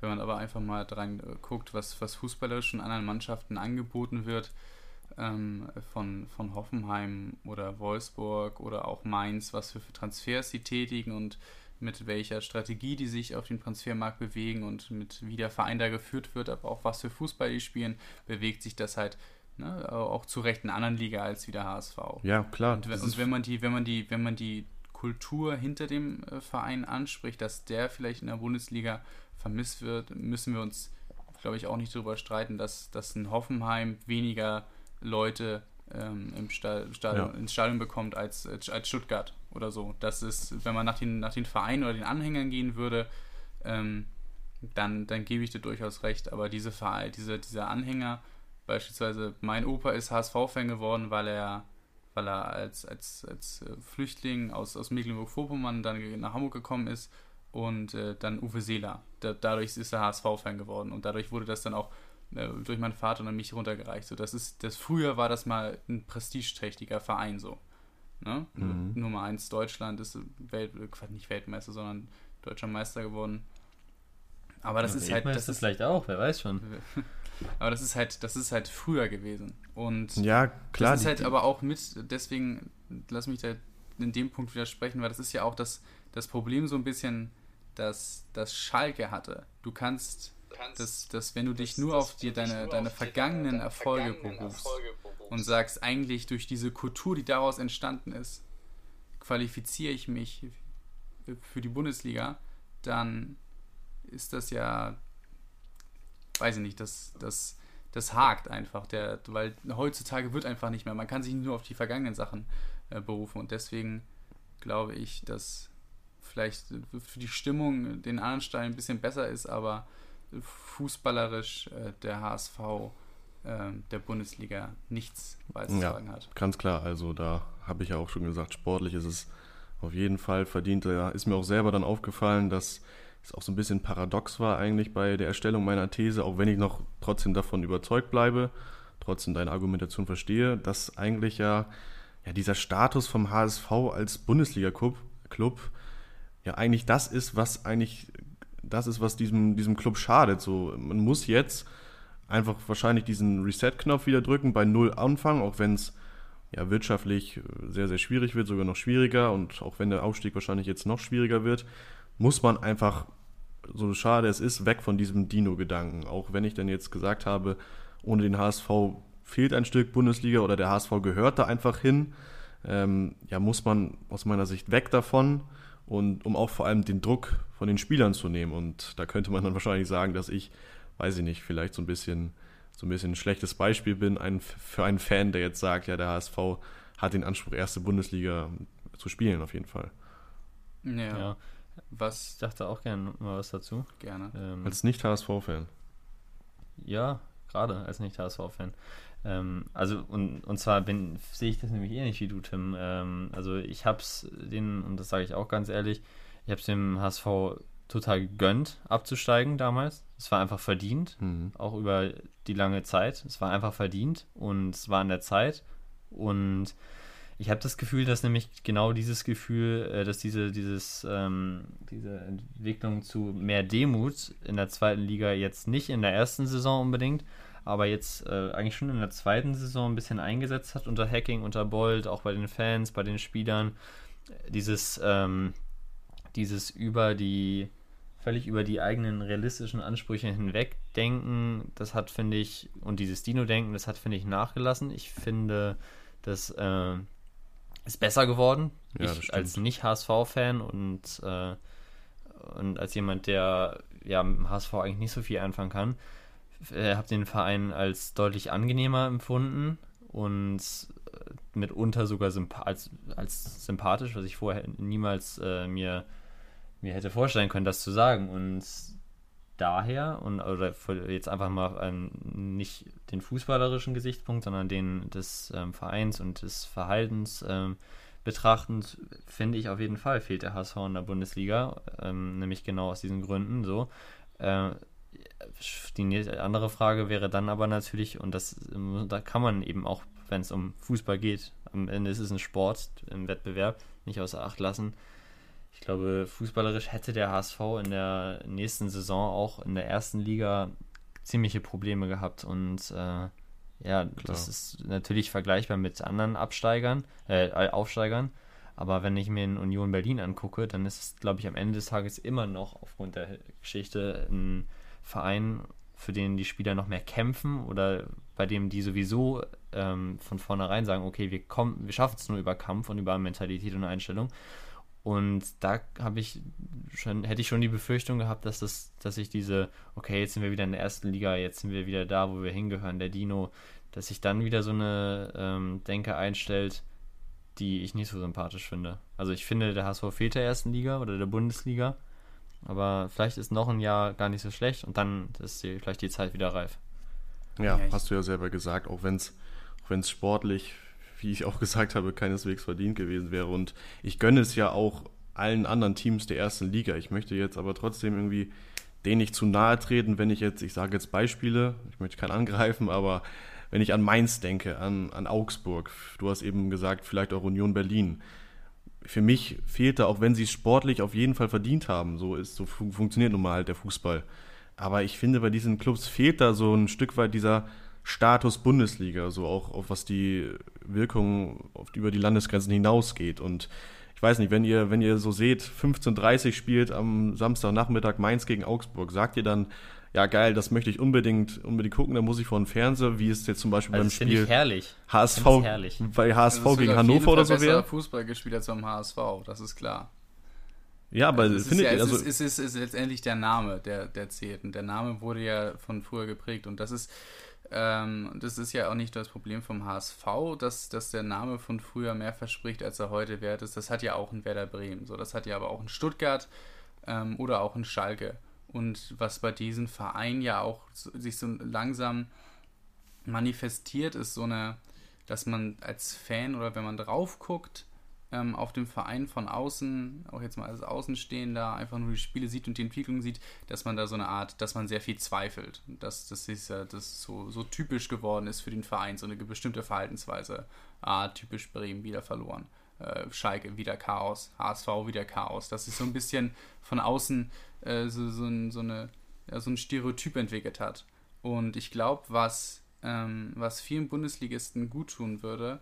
Wenn man aber einfach mal dran äh, guckt, was, was fußballerisch in anderen Mannschaften angeboten wird, ähm, von, von Hoffenheim oder Wolfsburg oder auch Mainz, was für, für Transfers sie tätigen und mit welcher Strategie die sich auf dem Transfermarkt bewegen und mit wie der Verein da geführt wird, aber auch was für Fußball die spielen, bewegt sich das halt ne, auch zu Recht in einer anderen Liga als wie der HSV. Ja, klar. Und, und wenn man die, wenn man die, wenn man die Kultur hinter dem äh, Verein anspricht, dass der vielleicht in der Bundesliga vermisst wird, müssen wir uns, glaube ich, auch nicht darüber streiten, dass, dass ein Hoffenheim weniger Leute ähm, im Stadion, ja. ins Stadion bekommt als, als Stuttgart oder so. Das ist, wenn man nach den, nach den Vereinen oder den Anhängern gehen würde, ähm, dann, dann gebe ich dir durchaus recht. Aber diese Verein, diese, diese Anhänger, beispielsweise mein Opa ist HSV-Fan geworden, weil er, weil er als, als, als äh, Flüchtling aus, aus Mecklenburg-Vorpommern dann nach Hamburg gekommen ist und äh, dann Uwe Seeler. Da, dadurch ist er HSV-Fan geworden und dadurch wurde das dann auch äh, durch meinen Vater und mich runtergereicht. So, das ist, das früher war das mal ein prestigeträchtiger Verein so. Ne? Mhm. Nummer 1 Deutschland ist Welt, nicht Weltmeister, sondern deutscher Meister geworden. Aber das ja, ist halt. Das ist vielleicht auch, wer weiß schon. Aber das ist halt, das ist halt früher gewesen. Und ja, klar. Das ist halt aber auch mit, deswegen lass mich da in dem Punkt widersprechen, weil das ist ja auch das, das Problem so ein bisschen, dass das Schalke hatte. Du kannst dass, dass wenn du dich nur auf dir deine, deine vergangenen Erfolge berufst und sagst, eigentlich durch diese Kultur, die daraus entstanden ist, qualifiziere ich mich für die Bundesliga, dann ist das ja, weiß ich nicht, das, das, das hakt einfach, der, weil heutzutage wird einfach nicht mehr, man kann sich nur auf die vergangenen Sachen äh, berufen. Und deswegen glaube ich, dass vielleicht für die Stimmung den anderen Stein ein bisschen besser ist, aber fußballerisch äh, der HSV äh, der Bundesliga nichts beizutragen ja, hat. Ganz klar, also da habe ich ja auch schon gesagt, sportlich ist es auf jeden Fall verdient. Ja, ist mir auch selber dann aufgefallen, dass es auch so ein bisschen paradox war eigentlich bei der Erstellung meiner These, auch wenn ich noch trotzdem davon überzeugt bleibe, trotzdem deine Argumentation verstehe, dass eigentlich ja, ja dieser Status vom HSV als Bundesliga-Club Club, ja eigentlich das ist, was eigentlich das ist, was diesem, diesem Club schadet. So, man muss jetzt einfach wahrscheinlich diesen Reset-Knopf wieder drücken, bei Null anfangen, auch wenn es ja wirtschaftlich sehr, sehr schwierig wird, sogar noch schwieriger und auch wenn der Aufstieg wahrscheinlich jetzt noch schwieriger wird, muss man einfach, so schade es ist, weg von diesem Dino-Gedanken. Auch wenn ich dann jetzt gesagt habe, ohne den HSV fehlt ein Stück Bundesliga oder der HSV gehört da einfach hin, ähm, ja, muss man aus meiner Sicht weg davon und um auch vor allem den Druck von den Spielern zu nehmen. Und da könnte man dann wahrscheinlich sagen, dass ich, weiß ich nicht, vielleicht so ein bisschen so ein bisschen ein schlechtes Beispiel bin ein, für einen Fan, der jetzt sagt, ja, der HSV hat den Anspruch, erste Bundesliga zu spielen, auf jeden Fall. Ja. ja. Was? Ich dachte auch gerne mal was dazu. Gerne. Ähm, als Nicht-HSV-Fan. Ja, gerade als Nicht-HSV-Fan. Ähm, also, und, und zwar bin, sehe ich das nämlich ähnlich wie du, Tim. Ähm, also, ich habe es den, und das sage ich auch ganz ehrlich, ich habe es dem HSV total gegönnt, abzusteigen damals. Es war einfach verdient, mhm. auch über die lange Zeit. Es war einfach verdient und es war an der Zeit. Und ich habe das Gefühl, dass nämlich genau dieses Gefühl, äh, dass diese, dieses, ähm, diese Entwicklung zu mehr Demut in der zweiten Liga jetzt nicht in der ersten Saison unbedingt, aber jetzt äh, eigentlich schon in der zweiten Saison ein bisschen eingesetzt hat unter Hacking, unter Bold, auch bei den Fans, bei den Spielern. Dieses, ähm, dieses über die, völlig über die eigenen realistischen Ansprüche hinwegdenken, das hat, finde ich, und dieses Dino-Denken, das hat, finde ich, nachgelassen. Ich finde, das äh, ist besser geworden. Ja, ich als Nicht-HSV-Fan und, äh, und als jemand, der ja mit dem HSV eigentlich nicht so viel anfangen kann, äh, habe den Verein als deutlich angenehmer empfunden und äh, mitunter sogar als, als sympathisch, was ich vorher niemals äh, mir, mir hätte vorstellen können, das zu sagen. Und daher und oder jetzt einfach mal ähm, nicht den fußballerischen Gesichtspunkt, sondern den des ähm, Vereins und des Verhaltens ähm, betrachtend, finde ich auf jeden Fall fehlt der HSV in der Bundesliga, ähm, nämlich genau aus diesen Gründen so. Äh, die andere Frage wäre dann aber natürlich, und das da kann man eben auch, wenn es um Fußball geht, am Ende ist es ein Sport im Wettbewerb, nicht außer Acht lassen, ich glaube, fußballerisch hätte der HSV in der nächsten Saison auch in der ersten Liga ziemliche Probleme gehabt und äh, ja, Klar. das ist natürlich vergleichbar mit anderen Absteigern, äh, Aufsteigern. Aber wenn ich mir in Union Berlin angucke, dann ist es, glaube ich, am Ende des Tages immer noch aufgrund der Geschichte ein Verein, für den die Spieler noch mehr kämpfen oder bei dem die sowieso ähm, von vornherein sagen, okay, wir kommen, wir schaffen es nur über Kampf und über Mentalität und Einstellung. Und da habe ich schon, hätte ich schon die Befürchtung gehabt, dass das, dass ich diese, okay, jetzt sind wir wieder in der ersten Liga, jetzt sind wir wieder da, wo wir hingehören, der Dino, dass sich dann wieder so eine ähm, Denke einstellt, die ich nicht so sympathisch finde. Also ich finde, der HSV fehlt der ersten Liga oder der Bundesliga, aber vielleicht ist noch ein Jahr gar nicht so schlecht und dann ist die, vielleicht die Zeit wieder reif. Ja, hast du ja selber gesagt, auch wenn es auch sportlich wie ich auch gesagt habe, keineswegs verdient gewesen wäre. Und ich gönne es ja auch allen anderen Teams der ersten Liga. Ich möchte jetzt aber trotzdem irgendwie denen nicht zu nahe treten, wenn ich jetzt, ich sage jetzt Beispiele, ich möchte keinen angreifen, aber wenn ich an Mainz denke, an, an Augsburg, du hast eben gesagt, vielleicht auch Union Berlin. Für mich fehlt da, auch wenn sie es sportlich auf jeden Fall verdient haben, so ist, so fun funktioniert nun mal halt der Fußball. Aber ich finde, bei diesen Clubs fehlt da so ein Stück weit dieser, Status Bundesliga, so auch auf was die Wirkung auf, über die Landesgrenzen hinausgeht. Und ich weiß nicht, wenn ihr, wenn ihr so seht, 15.30 spielt am Samstagnachmittag Mainz gegen Augsburg, sagt ihr dann, ja geil, das möchte ich unbedingt, unbedingt gucken, da muss ich vor den Fernseher, wie es jetzt zum Beispiel also beim Spiel ich herrlich. HSV, herrlich. bei HSV also gegen Hannover oder so wäre. Fußball gespielt als beim HSV, das ist klar. Ja, aber also findet ja, ihr, also es ist, es, ist, es ist letztendlich der Name, der, der zählt. Und der Name wurde ja von früher geprägt. Und das ist, ähm, das ist ja auch nicht das Problem vom HSV, dass, dass der Name von früher mehr verspricht, als er heute wert ist. Das hat ja auch ein Werder Bremen. So, das hat ja aber auch ein Stuttgart ähm, oder auch ein Schalke. Und was bei diesen Vereinen ja auch so, sich so langsam manifestiert, ist so eine, dass man als Fan oder wenn man drauf guckt, ähm, auf dem Verein von außen, auch jetzt mal als Außenstehender, einfach nur die Spiele sieht und die Entwicklung sieht, dass man da so eine Art, dass man sehr viel zweifelt. Dass das ist ja das so, so typisch geworden ist für den Verein, so eine bestimmte Verhaltensweise. Ah, typisch Bremen wieder verloren. Äh, Schalke wieder Chaos, HSV wieder Chaos. Das ist so ein bisschen von außen äh, so, so, ein, so, eine, ja, so ein Stereotyp entwickelt hat. Und ich glaube, was, ähm, was vielen Bundesligisten gut tun würde,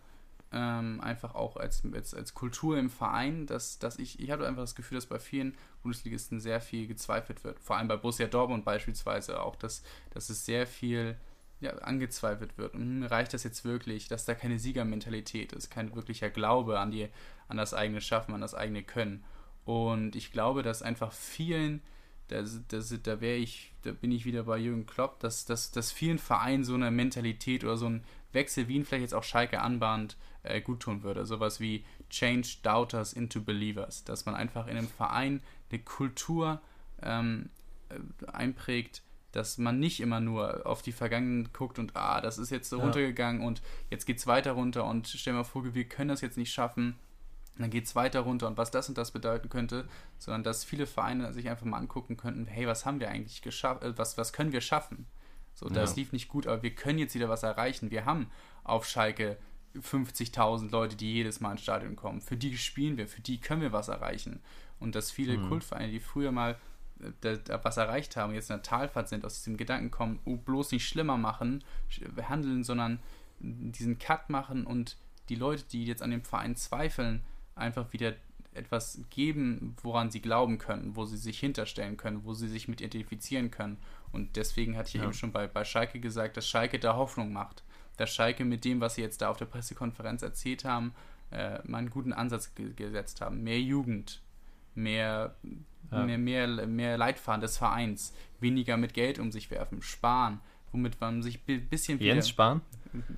ähm, einfach auch als, als, als Kultur im Verein, dass, dass ich, ich habe einfach das Gefühl, dass bei vielen Bundesligisten sehr viel gezweifelt wird. Vor allem bei Borussia Dortmund beispielsweise auch, dass, dass es sehr viel ja, angezweifelt wird. Und hm, reicht das jetzt wirklich, dass da keine Siegermentalität ist, kein wirklicher Glaube an, die, an das eigene Schaffen, an das eigene Können. Und ich glaube, dass einfach vielen, da, da, da wäre ich, da bin ich wieder bei Jürgen Klopp, dass, dass, dass vielen Vereinen so eine Mentalität oder so ein Wechsel, wie ihn vielleicht jetzt auch Schalke anbahnt, äh, gut würde. Sowas wie Change Doubters into Believers, dass man einfach in einem Verein eine Kultur ähm, äh, einprägt, dass man nicht immer nur auf die Vergangenen guckt und ah, das ist jetzt so ja. runtergegangen und jetzt geht es weiter runter und stell mal vor, wir können das jetzt nicht schaffen. Dann geht es weiter runter und was das und das bedeuten könnte, sondern dass viele Vereine sich einfach mal angucken könnten, hey, was haben wir eigentlich geschafft, äh, was, was können wir schaffen? So, das ja. lief nicht gut, aber wir können jetzt wieder was erreichen. Wir haben auf Schalke 50.000 Leute, die jedes Mal ins Stadion kommen. Für die spielen wir, für die können wir was erreichen. Und dass viele mhm. Kultvereine, die früher mal was erreicht haben, jetzt in der Talfahrt sind, aus diesem Gedanken kommen, oh, bloß nicht schlimmer machen, handeln, sondern diesen Cut machen und die Leute, die jetzt an dem Verein zweifeln, einfach wieder etwas geben, woran sie glauben können, wo sie sich hinterstellen können, wo sie sich mit identifizieren können. Und deswegen hatte ich ja. eben schon bei, bei Schalke gesagt, dass Schalke da Hoffnung macht dass Schalke mit dem, was sie jetzt da auf der Pressekonferenz erzählt haben, äh, mal einen guten Ansatz ge gesetzt haben. Mehr Jugend, mehr, ja. mehr, mehr, mehr Leitfaden des Vereins, weniger mit Geld um sich werfen, sparen, womit man sich ein bisschen Jens Spahn?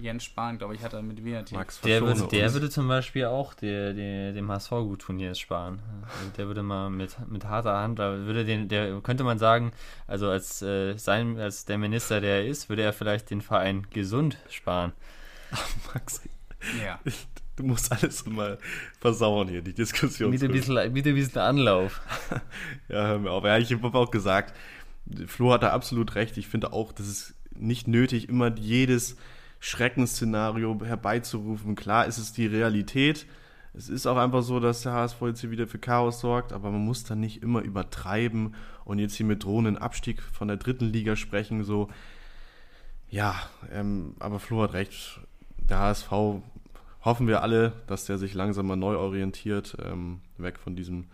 Jens Spahn, glaube ich, hat er mit WRT. Max Der würde, der würde zum Beispiel auch der, der, dem HSV gut tun, jetzt sparen. Also der würde mal mit, mit harter Hand, würde den, der könnte man sagen, also als äh, sein, als der Minister, der er ist, würde er vielleicht den Verein gesund sparen. Max, Ja. Du musst alles mal versauen hier, die Diskussion. Mit ein bisschen, mit ein bisschen Anlauf. Ja, hör mir auf. Ja, ich habe auch gesagt, Flo hat da absolut recht. Ich finde auch, das ist nicht nötig, immer jedes Schreckensszenario herbeizurufen. Klar ist es die Realität. Es ist auch einfach so, dass der HSV jetzt hier wieder für Chaos sorgt, aber man muss dann nicht immer übertreiben und jetzt hier mit drohenden Abstieg von der dritten Liga sprechen. So, ja, ähm, aber Flo hat recht. Der HSV hoffen wir alle, dass der sich langsam mal neu orientiert, ähm, weg von diesem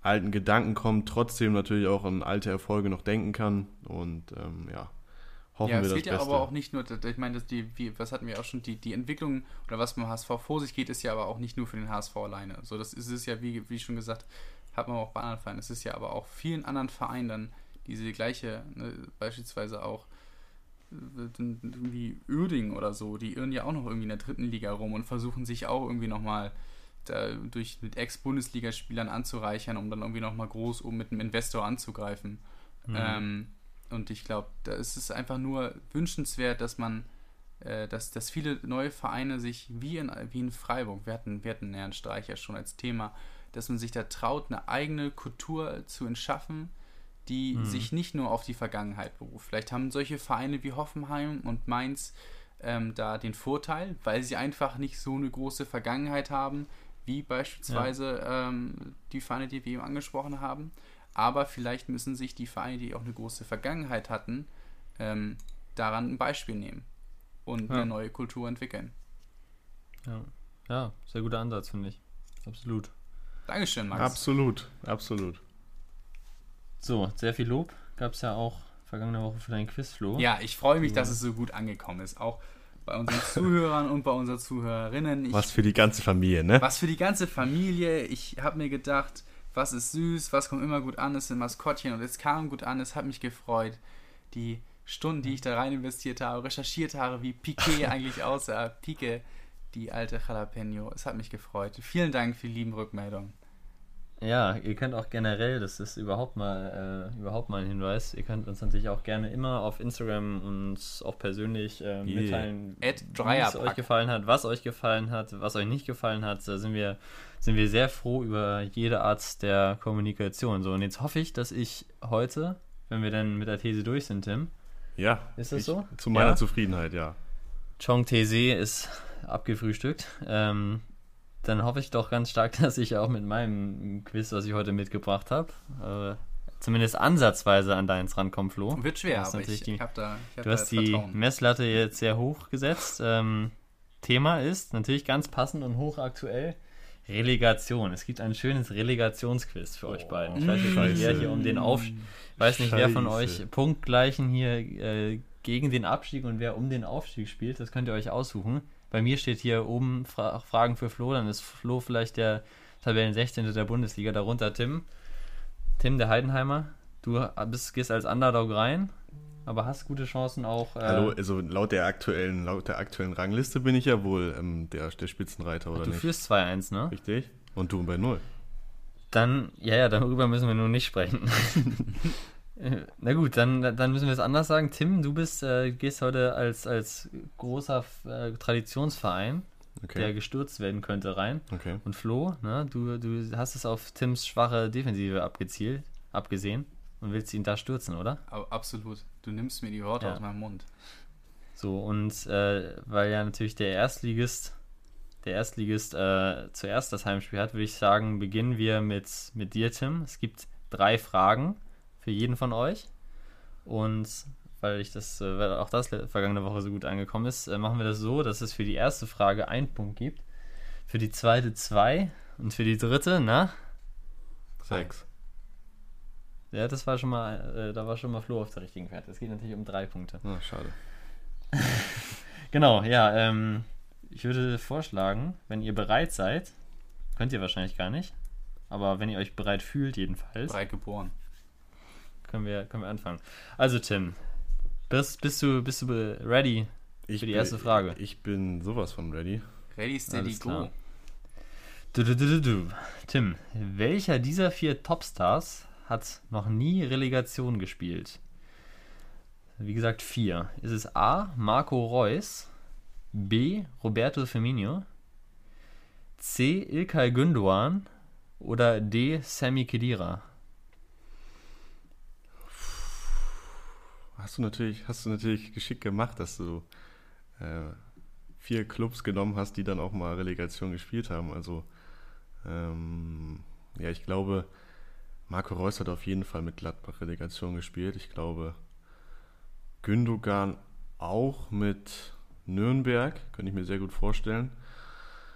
alten Gedanken kommt, trotzdem natürlich auch an alte Erfolge noch denken kann. Und ähm, ja, hoffen ja, wir es das geht ja Beste. aber auch nicht nur, ich meine, dass die, wie, was hatten wir auch schon, die, die Entwicklung oder was beim HSV vor sich geht, ist ja aber auch nicht nur für den HSV alleine. So, das ist es ja, wie, wie schon gesagt, hat man auch bei anderen Vereinen. Es ist ja aber auch vielen anderen Vereinen dann diese gleiche, ne, beispielsweise auch irgendwie Uerdingen oder so, die irren ja auch noch irgendwie in der dritten Liga rum und versuchen sich auch irgendwie nochmal durch mit Ex-Bundesligaspielern anzureichern, um dann irgendwie nochmal groß um mit einem Investor anzugreifen. Ähm, und ich glaube, da ist es einfach nur wünschenswert, dass man, äh, dass, dass viele neue Vereine sich wie in, wie in Freiburg, wir hatten, wir hatten Herrn Streich ja schon als Thema, dass man sich da traut, eine eigene Kultur zu entschaffen, die Mhm. sich nicht nur auf die Vergangenheit beruft. Vielleicht haben solche Vereine wie Hoffenheim und Mainz ähm, da den Vorteil, weil sie einfach nicht so eine große Vergangenheit haben, wie beispielsweise ähm, die Vereine, die wir eben angesprochen haben. Aber vielleicht müssen sich die Vereine, die auch eine große Vergangenheit hatten, ähm, daran ein Beispiel nehmen und Ja. eine neue Kultur entwickeln. Ja, ja sehr guter Ansatz, finde ich. Absolut. Dankeschön, Max. Absolut, absolut. So, sehr viel Lob gab es ja auch vergangene Woche für dein Quiz, Flo. Ja, ich freue mich, Ja. dass es so gut angekommen ist. Auch bei unseren Zuhörern und bei unseren Zuhörerinnen. Ich, Was für die ganze Familie, ne? was für die ganze Familie. Ich habe mir gedacht, was ist süß, was kommt immer gut an, es sind Maskottchen und es kam gut an, es hat mich gefreut. Die Stunden, die ich da rein investiert habe, recherchiert habe, wie Piquet eigentlich aussah. Pique, die alte Jalapeno. Es hat mich gefreut. Vielen Dank für die lieben Rückmeldungen. Ja, ihr könnt auch generell, das ist überhaupt mal, äh, überhaupt mal ein Hinweis, ihr könnt uns natürlich auch gerne immer auf Instagram uns auch persönlich äh, Yeah. mitteilen, wie es euch gefallen hat, was euch gefallen hat, was euch nicht gefallen hat. Da sind wir, sind wir sehr froh über jede Art der Kommunikation. So, und jetzt hoffe ich, dass ich heute, wenn wir dann mit der These durch sind, Tim, Ja. Ist das ich, so? Zu meiner Ja? Zufriedenheit, ja. Chong Tese ist abgefrühstückt. Ähm, dann hoffe ich doch ganz stark, dass ich auch mit meinem Quiz, was ich heute mitgebracht habe, äh, zumindest ansatzweise an deins rankomme, Flo. Wird schwer, aber ich, die- habe da, ich hab Du da hast die Vertrauen. Messlatte jetzt sehr hoch gesetzt. Ähm, Thema ist natürlich ganz passend und hochaktuell. Relegation. Es gibt ein schönes Relegationsquiz für euch beiden. Ich weiß nicht, Scheiße. wer hier um den Auf weiß nicht, wer von Scheiße. euch punktgleichen hier äh, gegen den Abstieg und wer um den Aufstieg spielt. Das könnt ihr euch aussuchen. Bei mir steht hier oben Fra Fragen für Flo. Dann ist Flo vielleicht der Tabellen 16. der Bundesliga. Darunter Tim. Tim, der Heidenheimer. Du bist, gehst als Underdog rein, aber hast gute Chancen auch. Äh, Hallo, also laut der aktuellen, laut der aktuellen Rangliste bin ich ja wohl ähm, der, der Spitzenreiter, oder du nicht? führst 2-1, ne? Richtig? Und du bei null. Dann, ja, ja, darüber müssen wir nun nicht sprechen. Na gut, dann, dann müssen wir es anders sagen. Tim, du bist, äh, gehst heute als, als großer äh, Traditionsverein, der Okay. gestürzt werden könnte, rein. Okay. Und Flo, ne, du, du hast es auf Tims schwache Defensive abgezielt, abgesehen und willst ihn da stürzen, oder? Absolut. Du nimmst mir die Worte Ja. aus meinem Mund. So, und äh, weil ja natürlich der Erstligist, der Erstligist äh, zuerst das Heimspiel hat, würde ich sagen, beginnen wir mit, mit dir, Tim. Es gibt drei Fragen für jeden von euch. Und weil ich das, äh, weil auch das vergangene Woche so gut angekommen ist, äh, machen wir das so, dass es für die erste Frage einen Punkt gibt, für die zweite zwei und für die dritte, na? Sechs. Ja, das war schon mal, äh, da war schon mal Flo auf der richtigen Fährte. Es geht natürlich um drei Punkte. Ah, schade. Genau, ja, ähm, ich würde vorschlagen, wenn ihr bereit seid, könnt ihr wahrscheinlich gar nicht, aber wenn ihr euch bereit fühlt, jedenfalls, Breit geboren. Können wir, können wir anfangen. Also, Tim, bist, bist, du, bist du ready Ich Für die bin- erste Frage. Ich bin sowas von ready. Ready, steady, go. klar. Du, du, du, du, du. Tim, welcher dieser vier Topstars hat noch nie Relegation gespielt? Wie gesagt, vier. Ist es A. Marco Reus, B. Roberto Firmino, C. Ilkay Gündoğan oder D. Sammy Khedira? Hast du natürlich, hast du natürlich geschickt gemacht, dass du äh, vier Clubs genommen hast, die dann auch mal Relegation gespielt haben. Also ähm, ja, ich glaube, Marco Reus hat auf jeden Fall mit Gladbach Relegation gespielt. Ich glaube, Gündogan auch mit Nürnberg, könnte ich mir sehr gut vorstellen.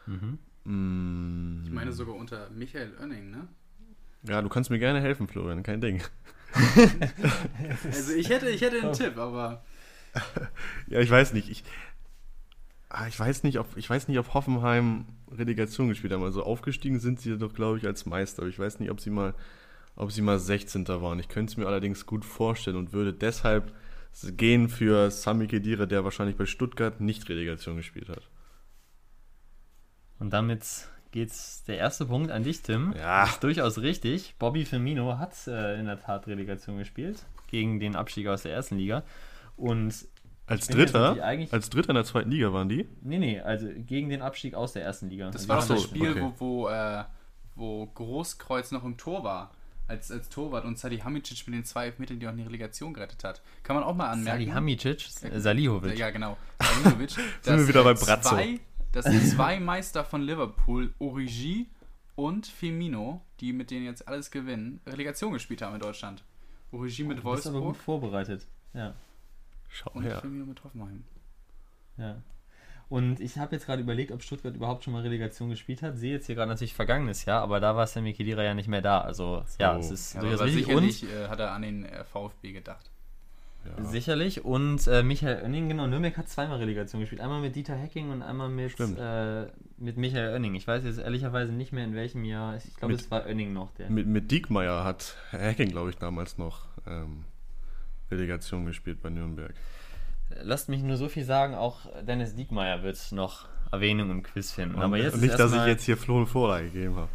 Mhm. Mm, Ich meine sogar unter Michael Oenning, ne? ja, du kannst mir gerne helfen, Florian, kein Ding. Also ich hätte, ich hätte einen Tipp, aber Ja, ich weiß nicht. Ich, ah, ich weiß nicht, ob ich weiß nicht, ob Hoffenheim Relegation gespielt haben. Also aufgestiegen sind sie doch, glaube ich, als Meister. Aber ich weiß nicht, ob sie mal, ob sie mal 16. waren. Ich könnte es mir allerdings gut vorstellen und würde deshalb gehen für Sami Khedira, der wahrscheinlich bei Stuttgart nicht Relegation gespielt hat. Und damit geht's der erste Punkt an dich, Tim. Ja. Ist durchaus richtig. Bobby Firmino hat äh, in der Tat Relegation gespielt gegen den Abstieg aus der ersten Liga. Und Als Dritter, die als Dritter in der zweiten Liga waren die. nee, nee, also gegen den Abstieg aus der ersten Liga. das Also war die doch so, das Spiel, okay. wo, wo, äh, wo Großkreuz noch im Tor war. Als, als Torwart und Sadi Hamicic mit den zwei Elfmetern, die auch eine Relegation gerettet hat. Kann man auch mal anmerken. Salihamidzic, äh, Salihovic. Ja, genau. Salihamidzic. Sind wir wieder bei Brazzo. Zwei, dass zwei Meister von Liverpool, Origi und Firmino, die mit denen jetzt alles gewinnen, Relegation gespielt haben in Deutschland. Origi mit Du bist aber Wolfsburg gut vorbereitet. Ja, Schau und her. Firmino mit Hoffenheim. ja. Und ich habe jetzt gerade überlegt, ob Stuttgart überhaupt schon mal Relegation gespielt hat. Sehe jetzt hier gerade natürlich vergangenes Jahr, aber da war Sammy Khedira ja nicht mehr da. Also ja, es ist Ja, durchaus aber richtig. Und sicherlich äh, hat er an den äh, VfB gedacht. Ja. Sicherlich. Und äh, Michael Oenning, genau, Nürnberg hat zweimal Relegation gespielt. Einmal mit Dieter Hecking und einmal mit, äh, mit Michael Oenning. Ich weiß jetzt ehrlicherweise nicht mehr in welchem Jahr. Ich glaube, es war Oenning noch. Der. Mit, mit Diekmeyer hat Hacking, glaube ich, damals noch ähm, Relegation gespielt bei Nürnberg. Lasst mich nur so viel sagen, auch Dennis Diekmeyer wird noch Erwähnung im Quiz finden. Und Aber jetzt nicht, dass ich jetzt hier Flo eine Vorlage gegeben habe.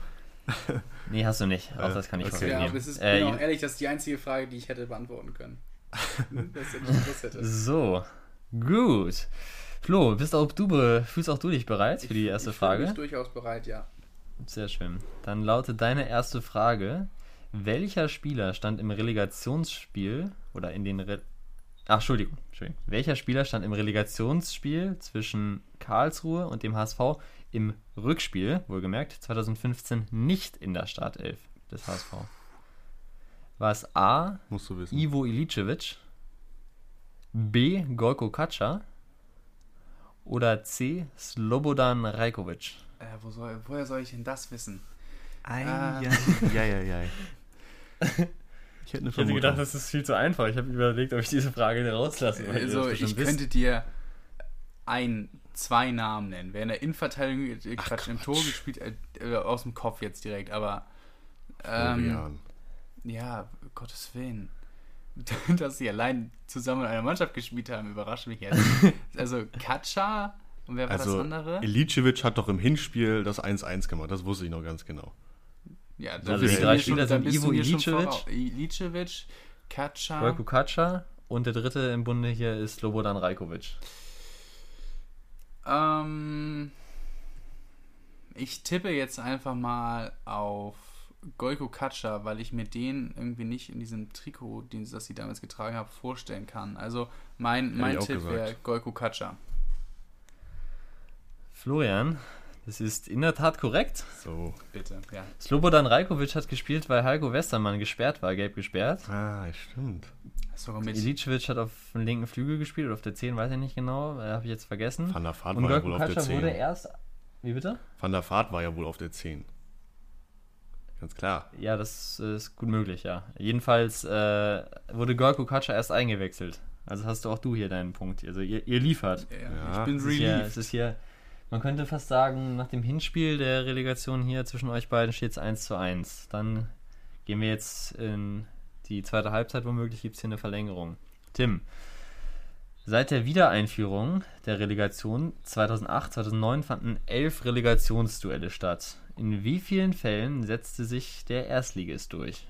Nee, hast du nicht. Auch Äh, das kann ich okay. Ja, aber es ist, Äh, bin auch ehrlich, das ist die einzige Frage, die ich hätte beantworten können. Ich. So, gut. Flo, bist auch du, fühlst auch du dich bereit für die erste ich Frage? mich durchaus bereit, ja. Sehr schön. Dann lautet deine erste Frage: Welcher Spieler stand im Relegationsspiel oder in den Re Ach, Entschuldigung, Entschuldigung. Welcher Spieler stand im Relegationsspiel zwischen Karlsruhe und dem HSV im Rückspiel, wohlgemerkt, 2015 nicht in der Startelf des HSV? War es A. Musst du wissen. Ivo Ilicevic, B. Gorko Kaca oder C. Slobodan Rajkovic? Äh, wo soll, woher soll ich denn das wissen? Ei, Ah. ei, ei, ei. Ich hätte eine Vermutung. das ist viel zu einfach. Ich habe überlegt, ob ich diese Frage rauslasse. Also, ich könnte dir ein, zwei Namen nennen. Wer in der Innenverteidigung, äh, Quatsch, im Tor gespielt, äh, äh, aus dem Kopf jetzt direkt, aber ähm, Florian. Ja, Gottes Willen. Dass sie allein zusammen in einer Mannschaft gespielt haben, überrascht mich jetzt. Also Katscha und wer war Also, das andere? Ilicevic hat doch im Hinspiel das 1-1 gemacht. Das wusste ich noch ganz genau. Ja, also dann die drei Spieler dann sind Ivo Ilicevic. Ilicevic, Katscha. Gorko Kaca und der dritte im Bunde hier ist Slobodan Rajkovic. Ähm, ich tippe jetzt einfach mal auf Goiko Katscha, weil ich mir den irgendwie nicht in diesem Trikot, den, das sie damals getragen haben, vorstellen kann. Also mein, mein Tipp wäre Goiko Katscha. Florian, das ist in der Tat korrekt. So. Bitte, ja. Slobodan Rajkovic hat gespielt, weil Heiko Westermann gesperrt war, gelb gesperrt. Ah, stimmt. Sogar mit. Ilicevic hat auf dem linken Flügel gespielt oder auf der 10, weiß ich nicht genau, äh, habe ich jetzt vergessen. Van der Vaart Und war ja wohl auf der Kaca wurde 10. erst. Wie bitte? Van der Vaart war ja wohl auf der 10. Ganz klar. Ja, das ist gut möglich, ja. Jedenfalls äh, wurde Gorko Kaca erst eingewechselt. Also hast du auch du hier deinen Punkt. Also ihr, ihr liefert. Ja, ich bin Es ist, hier, es relieved. ist hier, man könnte fast sagen, nach dem Hinspiel der Relegation hier zwischen euch beiden steht es 1 zu 1. Dann gehen wir jetzt in die zweite Halbzeit, womöglich gibt es hier eine Verlängerung. Tim, Seit der Wiedereinführung der Relegation 2008-2009 fanden elf Relegationsduelle statt. In wie vielen Fällen setzte sich der Erstligist durch?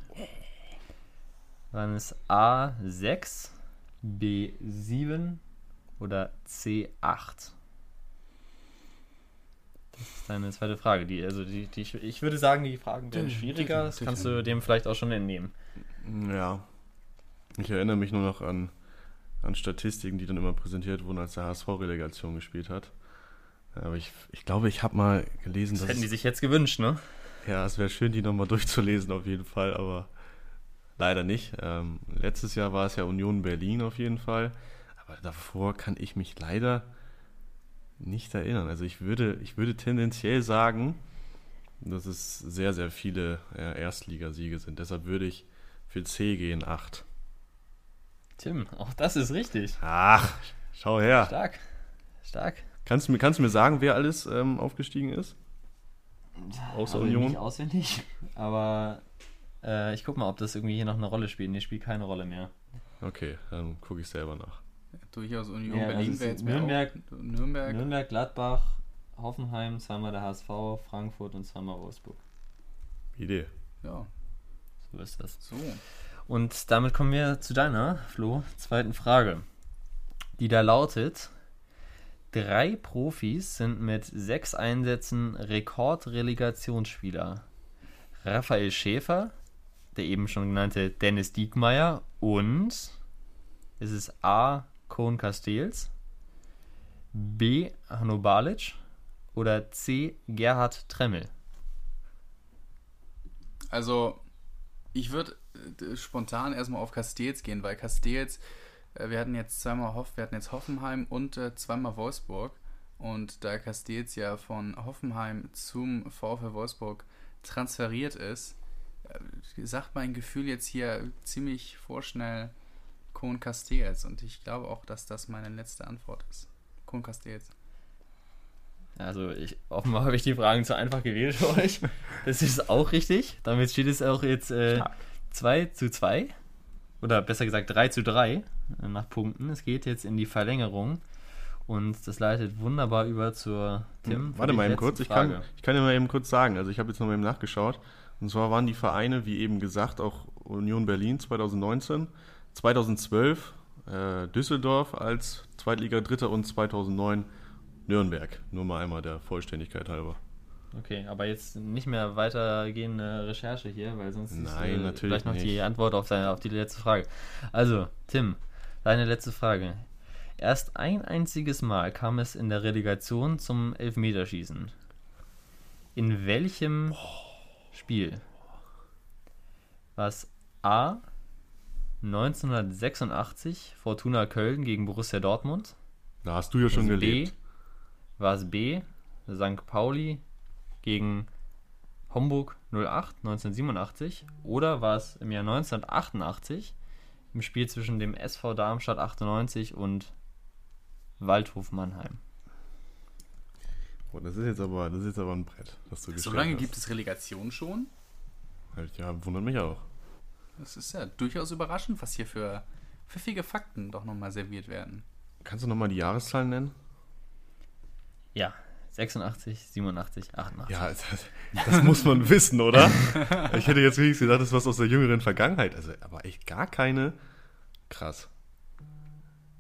Waren es A6, B7 oder C8? Das ist deine zweite Frage. Die, also die, die, ich würde sagen, die Fragen werden schwieriger. Das kannst du dem vielleicht auch schon entnehmen. Ja. Ich erinnere mich nur noch an, an Statistiken, die dann immer präsentiert wurden, als der HSV Relegation gespielt hat. Aber ich, ich glaube, ich habe mal gelesen, Das dass. hätten die sich jetzt gewünscht, ne? Ja, es wäre schön, die nochmal durchzulesen, auf jeden Fall, aber leider nicht. Ähm, letztes Jahr war es ja Union Berlin auf jeden Fall, aber davor kann ich mich leider nicht erinnern. Also ich würde, ich würde tendenziell sagen, dass es sehr, sehr viele äh, Erstligasiege sind. Deshalb würde ich für C gehen, 8. Tim, auch das ist richtig. Ach, schau her. Stark. Stark. Kannst du mir, kannst du mir sagen, wer alles ähm, aufgestiegen ist? Außer Also Nicht Union? auswendig, aber äh, ich guck mal, ob das irgendwie hier noch eine Rolle spielt. Nee, spielt keine Rolle mehr. Okay, dann gucke ich selber nach. Durchaus Union Ja, also Berlin es wäre jetzt Nürnberg- auch, Nürnberg. Nürnberg, Gladbach, Hoffenheim, zweimal der HSV, Frankfurt und zweimal Wolfsburg. Idee. Ja, So ist das. so. Und damit kommen wir zu deiner, Flo, zweiten Frage. Die da lautet: Drei Profis sind mit sechs Einsätzen Rekordrelegationsspieler. Raphael Schäfer, der eben schon genannte Dennis Diekmeyer und ist es A. Kohn Castells, B. Hanno Balic oder C. Gerhard Tremmel? Also, ich würde äh, spontan erstmal auf Castells gehen, weil Castells, wir hatten jetzt zweimal Hoff, wir hatten jetzt Hoffenheim und äh, zweimal Wolfsburg. Und da Castells ja von Hoffenheim zum VfL Wolfsburg transferiert ist, äh, sagt mein Gefühl jetzt hier ziemlich vorschnell Kohn Castells. Und ich glaube auch, dass das meine letzte Antwort ist. Kohn Castells. Also ich, offenbar habe ich die Fragen zu einfach gewählt für euch. Das ist auch richtig. Damit steht es auch jetzt äh, 2 zu 2. Oder besser gesagt 3 zu 3 äh, nach Punkten. Es geht jetzt in die Verlängerung. Und das leitet wunderbar über zur Tim. für Warte mal eben kurz, ich Frage. kann, ich kann dir mal eben kurz sagen, also ich habe jetzt noch mal eben nachgeschaut. Und zwar waren die Vereine, wie eben gesagt, auch Union Berlin 2019, 2012 äh, Düsseldorf als Zweitliga-Dritter und 2009 Nürnberg. Nur mal einmal der Vollständigkeit halber. Okay, aber jetzt nicht mehr weitergehende Recherche hier, weil sonst Nein, ist äh, natürlich vielleicht noch die nicht. Antwort auf, deine, auf die letzte Frage. Also, Tim, deine letzte Frage. Erst ein einziges Mal kam es in der Relegation zum Elfmeterschießen. In welchem Spiel? War es A 1986 Fortuna Köln gegen Borussia Dortmund? Da hast du ja schon Also gelebt. B, war es B, St. Pauli gegen Homburg 08 1987 oder war es im Jahr 1988 im Spiel zwischen dem SV Darmstadt 98 und Waldhof Mannheim? Oh, das ist jetzt aber, das ist jetzt aber ein Brett, das du So lange hast. gibt es Relegation schon? Halt, Ja, wundert mich auch. Das ist ja durchaus überraschend, was hier für pfiffige Fakten doch nochmal serviert werden. Kannst du nochmal die Jahreszahlen nennen? Ja, 86, 87, 88. Ja, das, das muss man wissen, oder? Ich hätte jetzt wenigstens gedacht, das ist was aus der jüngeren Vergangenheit. Also, aber echt gar keine. Krass.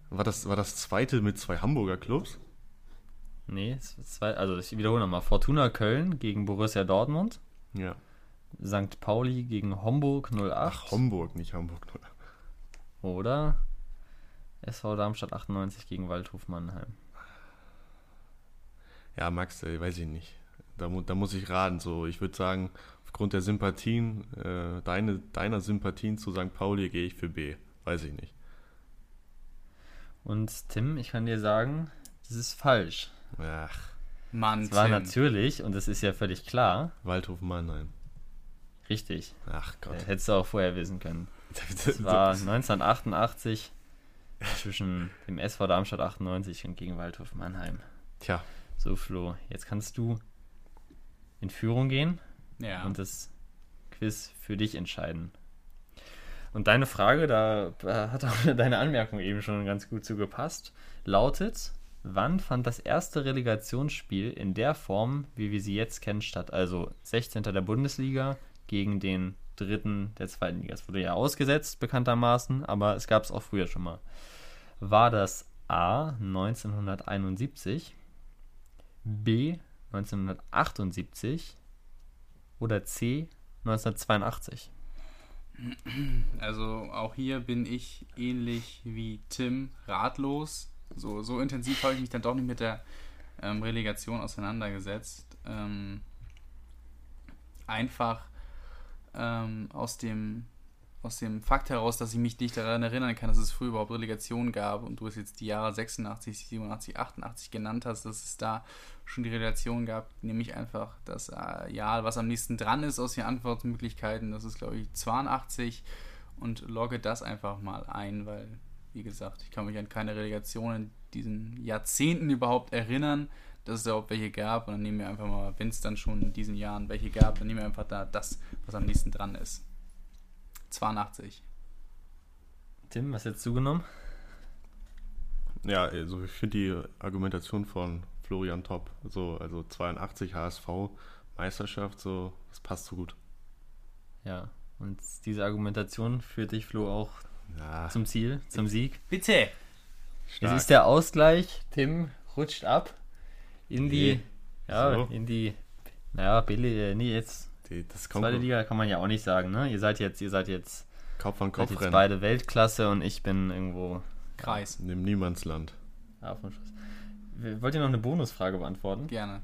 War das, war das zweite mit zwei Hamburger Clubs? Nee, zwei, also ich wiederhole nochmal. Fortuna Köln gegen Borussia Dortmund, Ja. St. Pauli gegen Homburg 08 Ach, Homburg, nicht Hamburg. oder SV Darmstadt 98 gegen Waldhof Mannheim. Ja, Max, ey, weiß ich nicht. Da, mu da muss ich raten. So, ich würde sagen, aufgrund der Sympathien, äh, deine, deiner Sympathien zu St. Pauli gehe ich für B. Weiß ich nicht. Und Tim, ich kann dir sagen, das ist falsch. Ach, Mann, Es war Tim. natürlich, und das ist ja völlig klar, Waldhof Mannheim. richtig. Ach Äh, Gott. Hättest du auch vorher wissen können. Es war 1988 zwischen dem SV Darmstadt 98 und gegen Waldhof Mannheim. Tja, So, Flo, jetzt kannst du in Führung gehen Ja. und das Quiz für dich entscheiden. Und deine Frage, da hat auch deine Anmerkung eben schon ganz gut zugepasst, lautet, wann fand das erste Relegationsspiel in der Form, wie wir sie jetzt kennen, statt? Also 16. der Bundesliga gegen den dritten der zweiten Liga. Es wurde ja ausgesetzt, bekanntermaßen, aber es gab es auch früher schon mal. War das A 1971, B 1978 oder C 1982? Also auch hier bin ich ähnlich wie Tim ratlos. So, so intensiv habe ich mich dann doch nicht mit der ähm, Relegation auseinandergesetzt. Ähm, einfach ähm, aus dem aus dem Fakt heraus, dass ich mich nicht daran erinnern kann, dass es früher überhaupt Relegationen gab und du es jetzt die Jahre 86, 87, 88 genannt hast, dass es da schon die Relegation gab, nehme ich einfach das äh, Jahr, was am nächsten dran ist aus den Antwortmöglichkeiten, das ist glaube ich 82 und logge das einfach mal ein, weil wie gesagt, ich kann mich an keine Relegation in diesen Jahrzehnten überhaupt erinnern, dass es überhaupt welche gab und dann nehmen wir einfach mal, wenn es dann schon in diesen Jahren welche gab, dann nehmen wir einfach da das, was am nächsten dran ist. 82. Tim, was hättest du genommen? Ja, also ich finde die Argumentation von Florian top. So, also 82 HSV Meisterschaft, so, das passt so gut. Ja, und diese Argumentation führt dich, Flo, auch Ja, zum Ziel, zum Sieg. Bitte! Es ist der Ausgleich. Tim rutscht ab in die, Nee. ja, So. in die, naja, Billy, äh, nee, jetzt die, das kommt zweite Liga kann man ja auch nicht sagen, ne? Ihr seid jetzt, ihr seid jetzt, Kopf an seid Kopf jetzt rennen. beide Weltklasse und ich bin irgendwo Kreis. In dem Niemandsland. auf dem Schuss. W- Wollt ihr noch eine Bonusfrage beantworten? Gerne.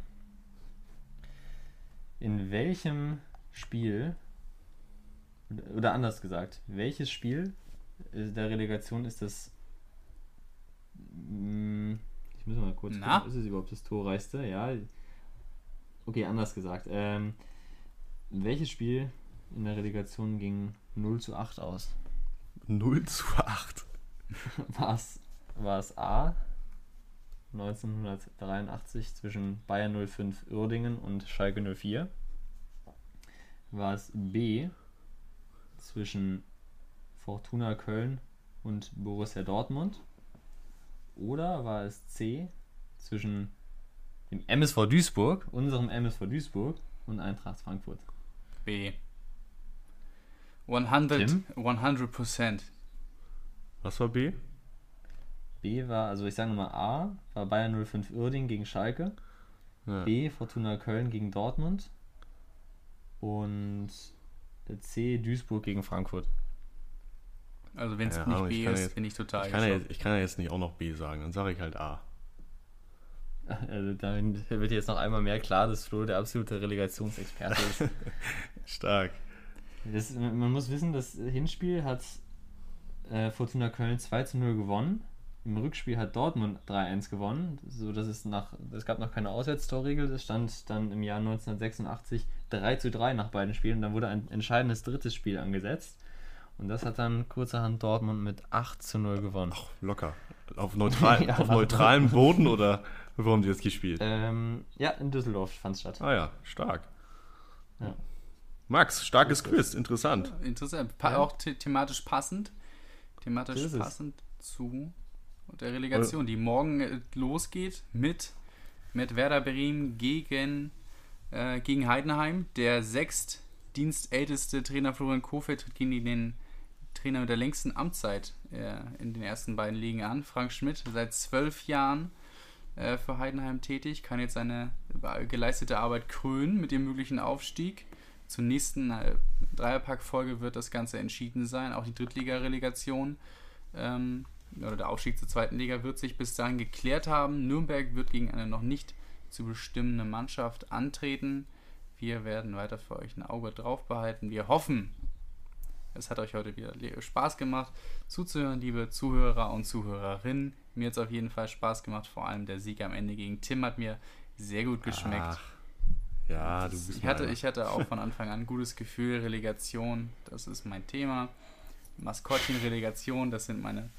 In welchem Spiel, oder- oder anders gesagt, welches Spiel äh, der Relegation ist das, Mm, ich muss mal kurz Na? gucken, ist es überhaupt das torreichste? Ja. Okay, anders gesagt. Ähm, welches Spiel in der Relegation ging 0 zu 8 aus? 0 zu 8. War es, war es A 1983 zwischen Bayern 05 Uerdingen und Schalke 04? War es B zwischen Fortuna Köln und Borussia Dortmund? Oder war es C zwischen dem MSV Duisburg, unserem MSV Duisburg und Eintracht Frankfurt? B. 100, Tim? 100%. Was war B? B war, also ich sage nochmal A, war Bayern 05 Uerdingen gegen Schalke. Ja. B, Fortuna Köln gegen Dortmund. Und C, Duisburg gegen Frankfurt. Also wenn es Ja, nicht B ist, jetzt- bin ich total Ich kann, ja ich kann ja jetzt nicht auch noch B sagen, dann sage ich halt A. Also damit wird jetzt noch einmal mehr klar, dass Flo der absolute Relegationsexperte ist. Stark. Das, man muss wissen, das Hinspiel hat äh, Fortuna Köln 2 zu 0 gewonnen. Im Rückspiel hat Dortmund 3-1 gewonnen. So dass es nach, es gab noch keine Auswärtstorregel. Es stand dann im Jahr 1986 3 zu 3 nach beiden Spielen. Und dann wurde ein entscheidendes drittes Spiel angesetzt. Und das hat dann kurzerhand Dortmund mit 8 zu 0 gewonnen. Locker. Auf, neutral, Ja. auf neutralem Boden oder wo haben die jetzt gespielt? Ähm, ja, in Düsseldorf fand es statt. Ah ja, stark. Ja. Max, starkes Quiz, interessant. Interessant. Pa Ja. Auch the thematisch passend. Thematisch ist passend zu der Relegation, die morgen äh, losgeht mit, mit Werder Bremen gegen, äh, gegen Heidenheim. Der sechstdienstälteste Trainer Florian Kofeld tritt gegen den Trainer mit der längsten Amtszeit äh, in den ersten beiden Ligen an. Frank Schmidt, seit zwölf Jahren äh, für Heidenheim tätig, kann jetzt seine äh, geleistete Arbeit krönen mit dem möglichen Aufstieg. Zur nächsten äh, Dreierpack-Folge wird das Ganze entschieden sein. Auch die Drittliga-Relegation ähm, oder der Aufstieg zur zweiten Liga wird sich bis dahin geklärt haben. Nürnberg wird gegen eine noch nicht zu bestimmende Mannschaft antreten. Wir werden weiter für euch ein Auge drauf behalten. Wir hoffen, es hat euch heute wieder Spaß gemacht zuzuhören, liebe Zuhörer und Zuhörerinnen. Mir hat es auf jeden Fall Spaß gemacht. Vor allem der Sieg am Ende gegen Tim hat mir sehr gut geschmeckt. Ach, ja, du bist Ich hatte, ich hatte auch von Anfang an ein gutes Gefühl. Relegation, das ist mein Thema. Maskottchen, Relegation, das sind meine.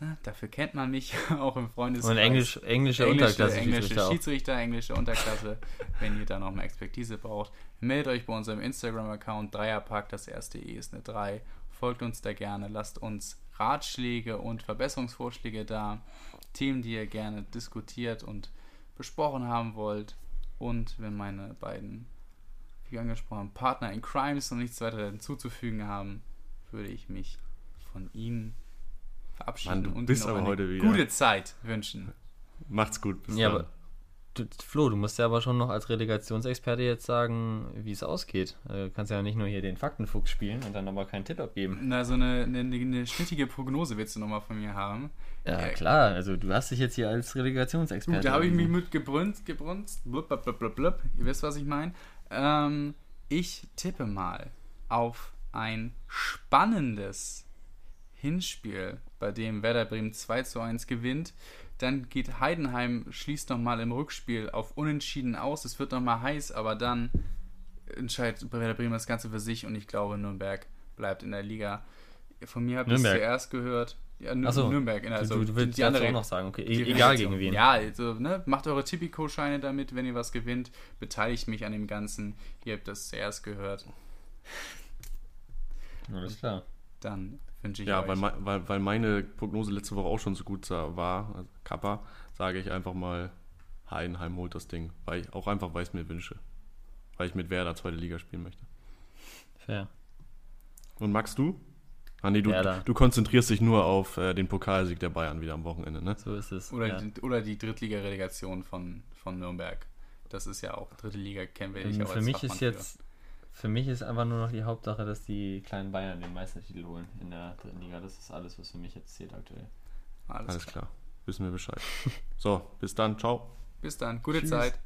na, Dafür kennt man mich auch im Freundeskreis. Und Englisch, englische, englische, Unterklasse englische Schiedsrichter. Schiedsrichter, englische Unterklasse. Wenn ihr da noch mehr Expertise braucht, meldet euch bei unserem Instagram-Account Dreierpack. Das erste E ist eine 3. folgt uns da gerne, lasst uns Ratschläge und Verbesserungsvorschläge da, Themen, die ihr gerne diskutiert und besprochen haben wollt. Und wenn meine beiden, wie angesprochen, Partner in Crimes noch nichts weiter hinzuzufügen haben, würde ich mich von ihnen verabschieden Mann, und Ihnen aber eine heute wieder- gute Zeit wünschen. Macht's gut. Bis Ja, dann. Du, Flo, du musst ja aber schon noch als Relegationsexperte jetzt sagen, wie es ausgeht. Äh, Du kannst ja nicht nur hier den Faktenfuchs spielen und dann aber keinen Tipp abgeben. Na, so eine, eine, eine schnittige Prognose willst du nochmal von mir haben. Ja, Ja, klar, also du hast dich jetzt hier als Relegationsexperte. Gut, da habe ich mich mit gebrunst, gebrunst, blub, blub, blub, blub, blub. Ihr wisst, was ich meine. Ähm, ich tippe mal auf ein spannendes Hinspiel, bei dem Werder Bremen 2 zu 1 gewinnt. Dann geht Heidenheim, schließt nochmal im Rückspiel auf Unentschieden aus. Es wird nochmal heiß, aber dann entscheidet Werder Bremen das Ganze für sich und ich glaube, Nürnberg bleibt in der Liga. Von mir habt ihr es zuerst gehört. Ja, Nür- so, Nürnberg, also du, du, willst die andere auch noch sagen, okay, e egal gegen wen. Ja, also, ne, macht eure Tipico-Scheine damit, wenn ihr was gewinnt. Beteiligt mich an dem Ganzen. Ihr habt das zuerst gehört. Alles klar. Dann wünsche ich Ja, euch. weil, mei- weil, weil meine Prognose letzte Woche auch schon so gut war, also Kappa, sage ich einfach mal, Heidenheim holt das Ding. Weil ich auch einfach, weil ich es mir wünsche. Weil ich mit Werder zweite Liga spielen möchte. Fair. Und Max, du? Ah, nee, du, Werder. du konzentrierst dich nur auf äh, den Pokalsieg der Bayern wieder am Wochenende, ne? So ist es. oder, ja. die, oder die Drittliga-Relegation von, von Nürnberg. Das ist ja auch, dritte Liga kennen wir nicht Ähm, auch für mich Fachmann ist jetzt, für mich ist einfach nur noch die Hauptsache, dass die kleinen Bayern den Meistertitel holen in der dritten Liga. Das ist alles, was für mich jetzt zählt aktuell. Alles, Alles klar. klar. Wissen wir Bescheid. So, bis dann. Ciao. Bis dann. Gute Tschüss. Zeit.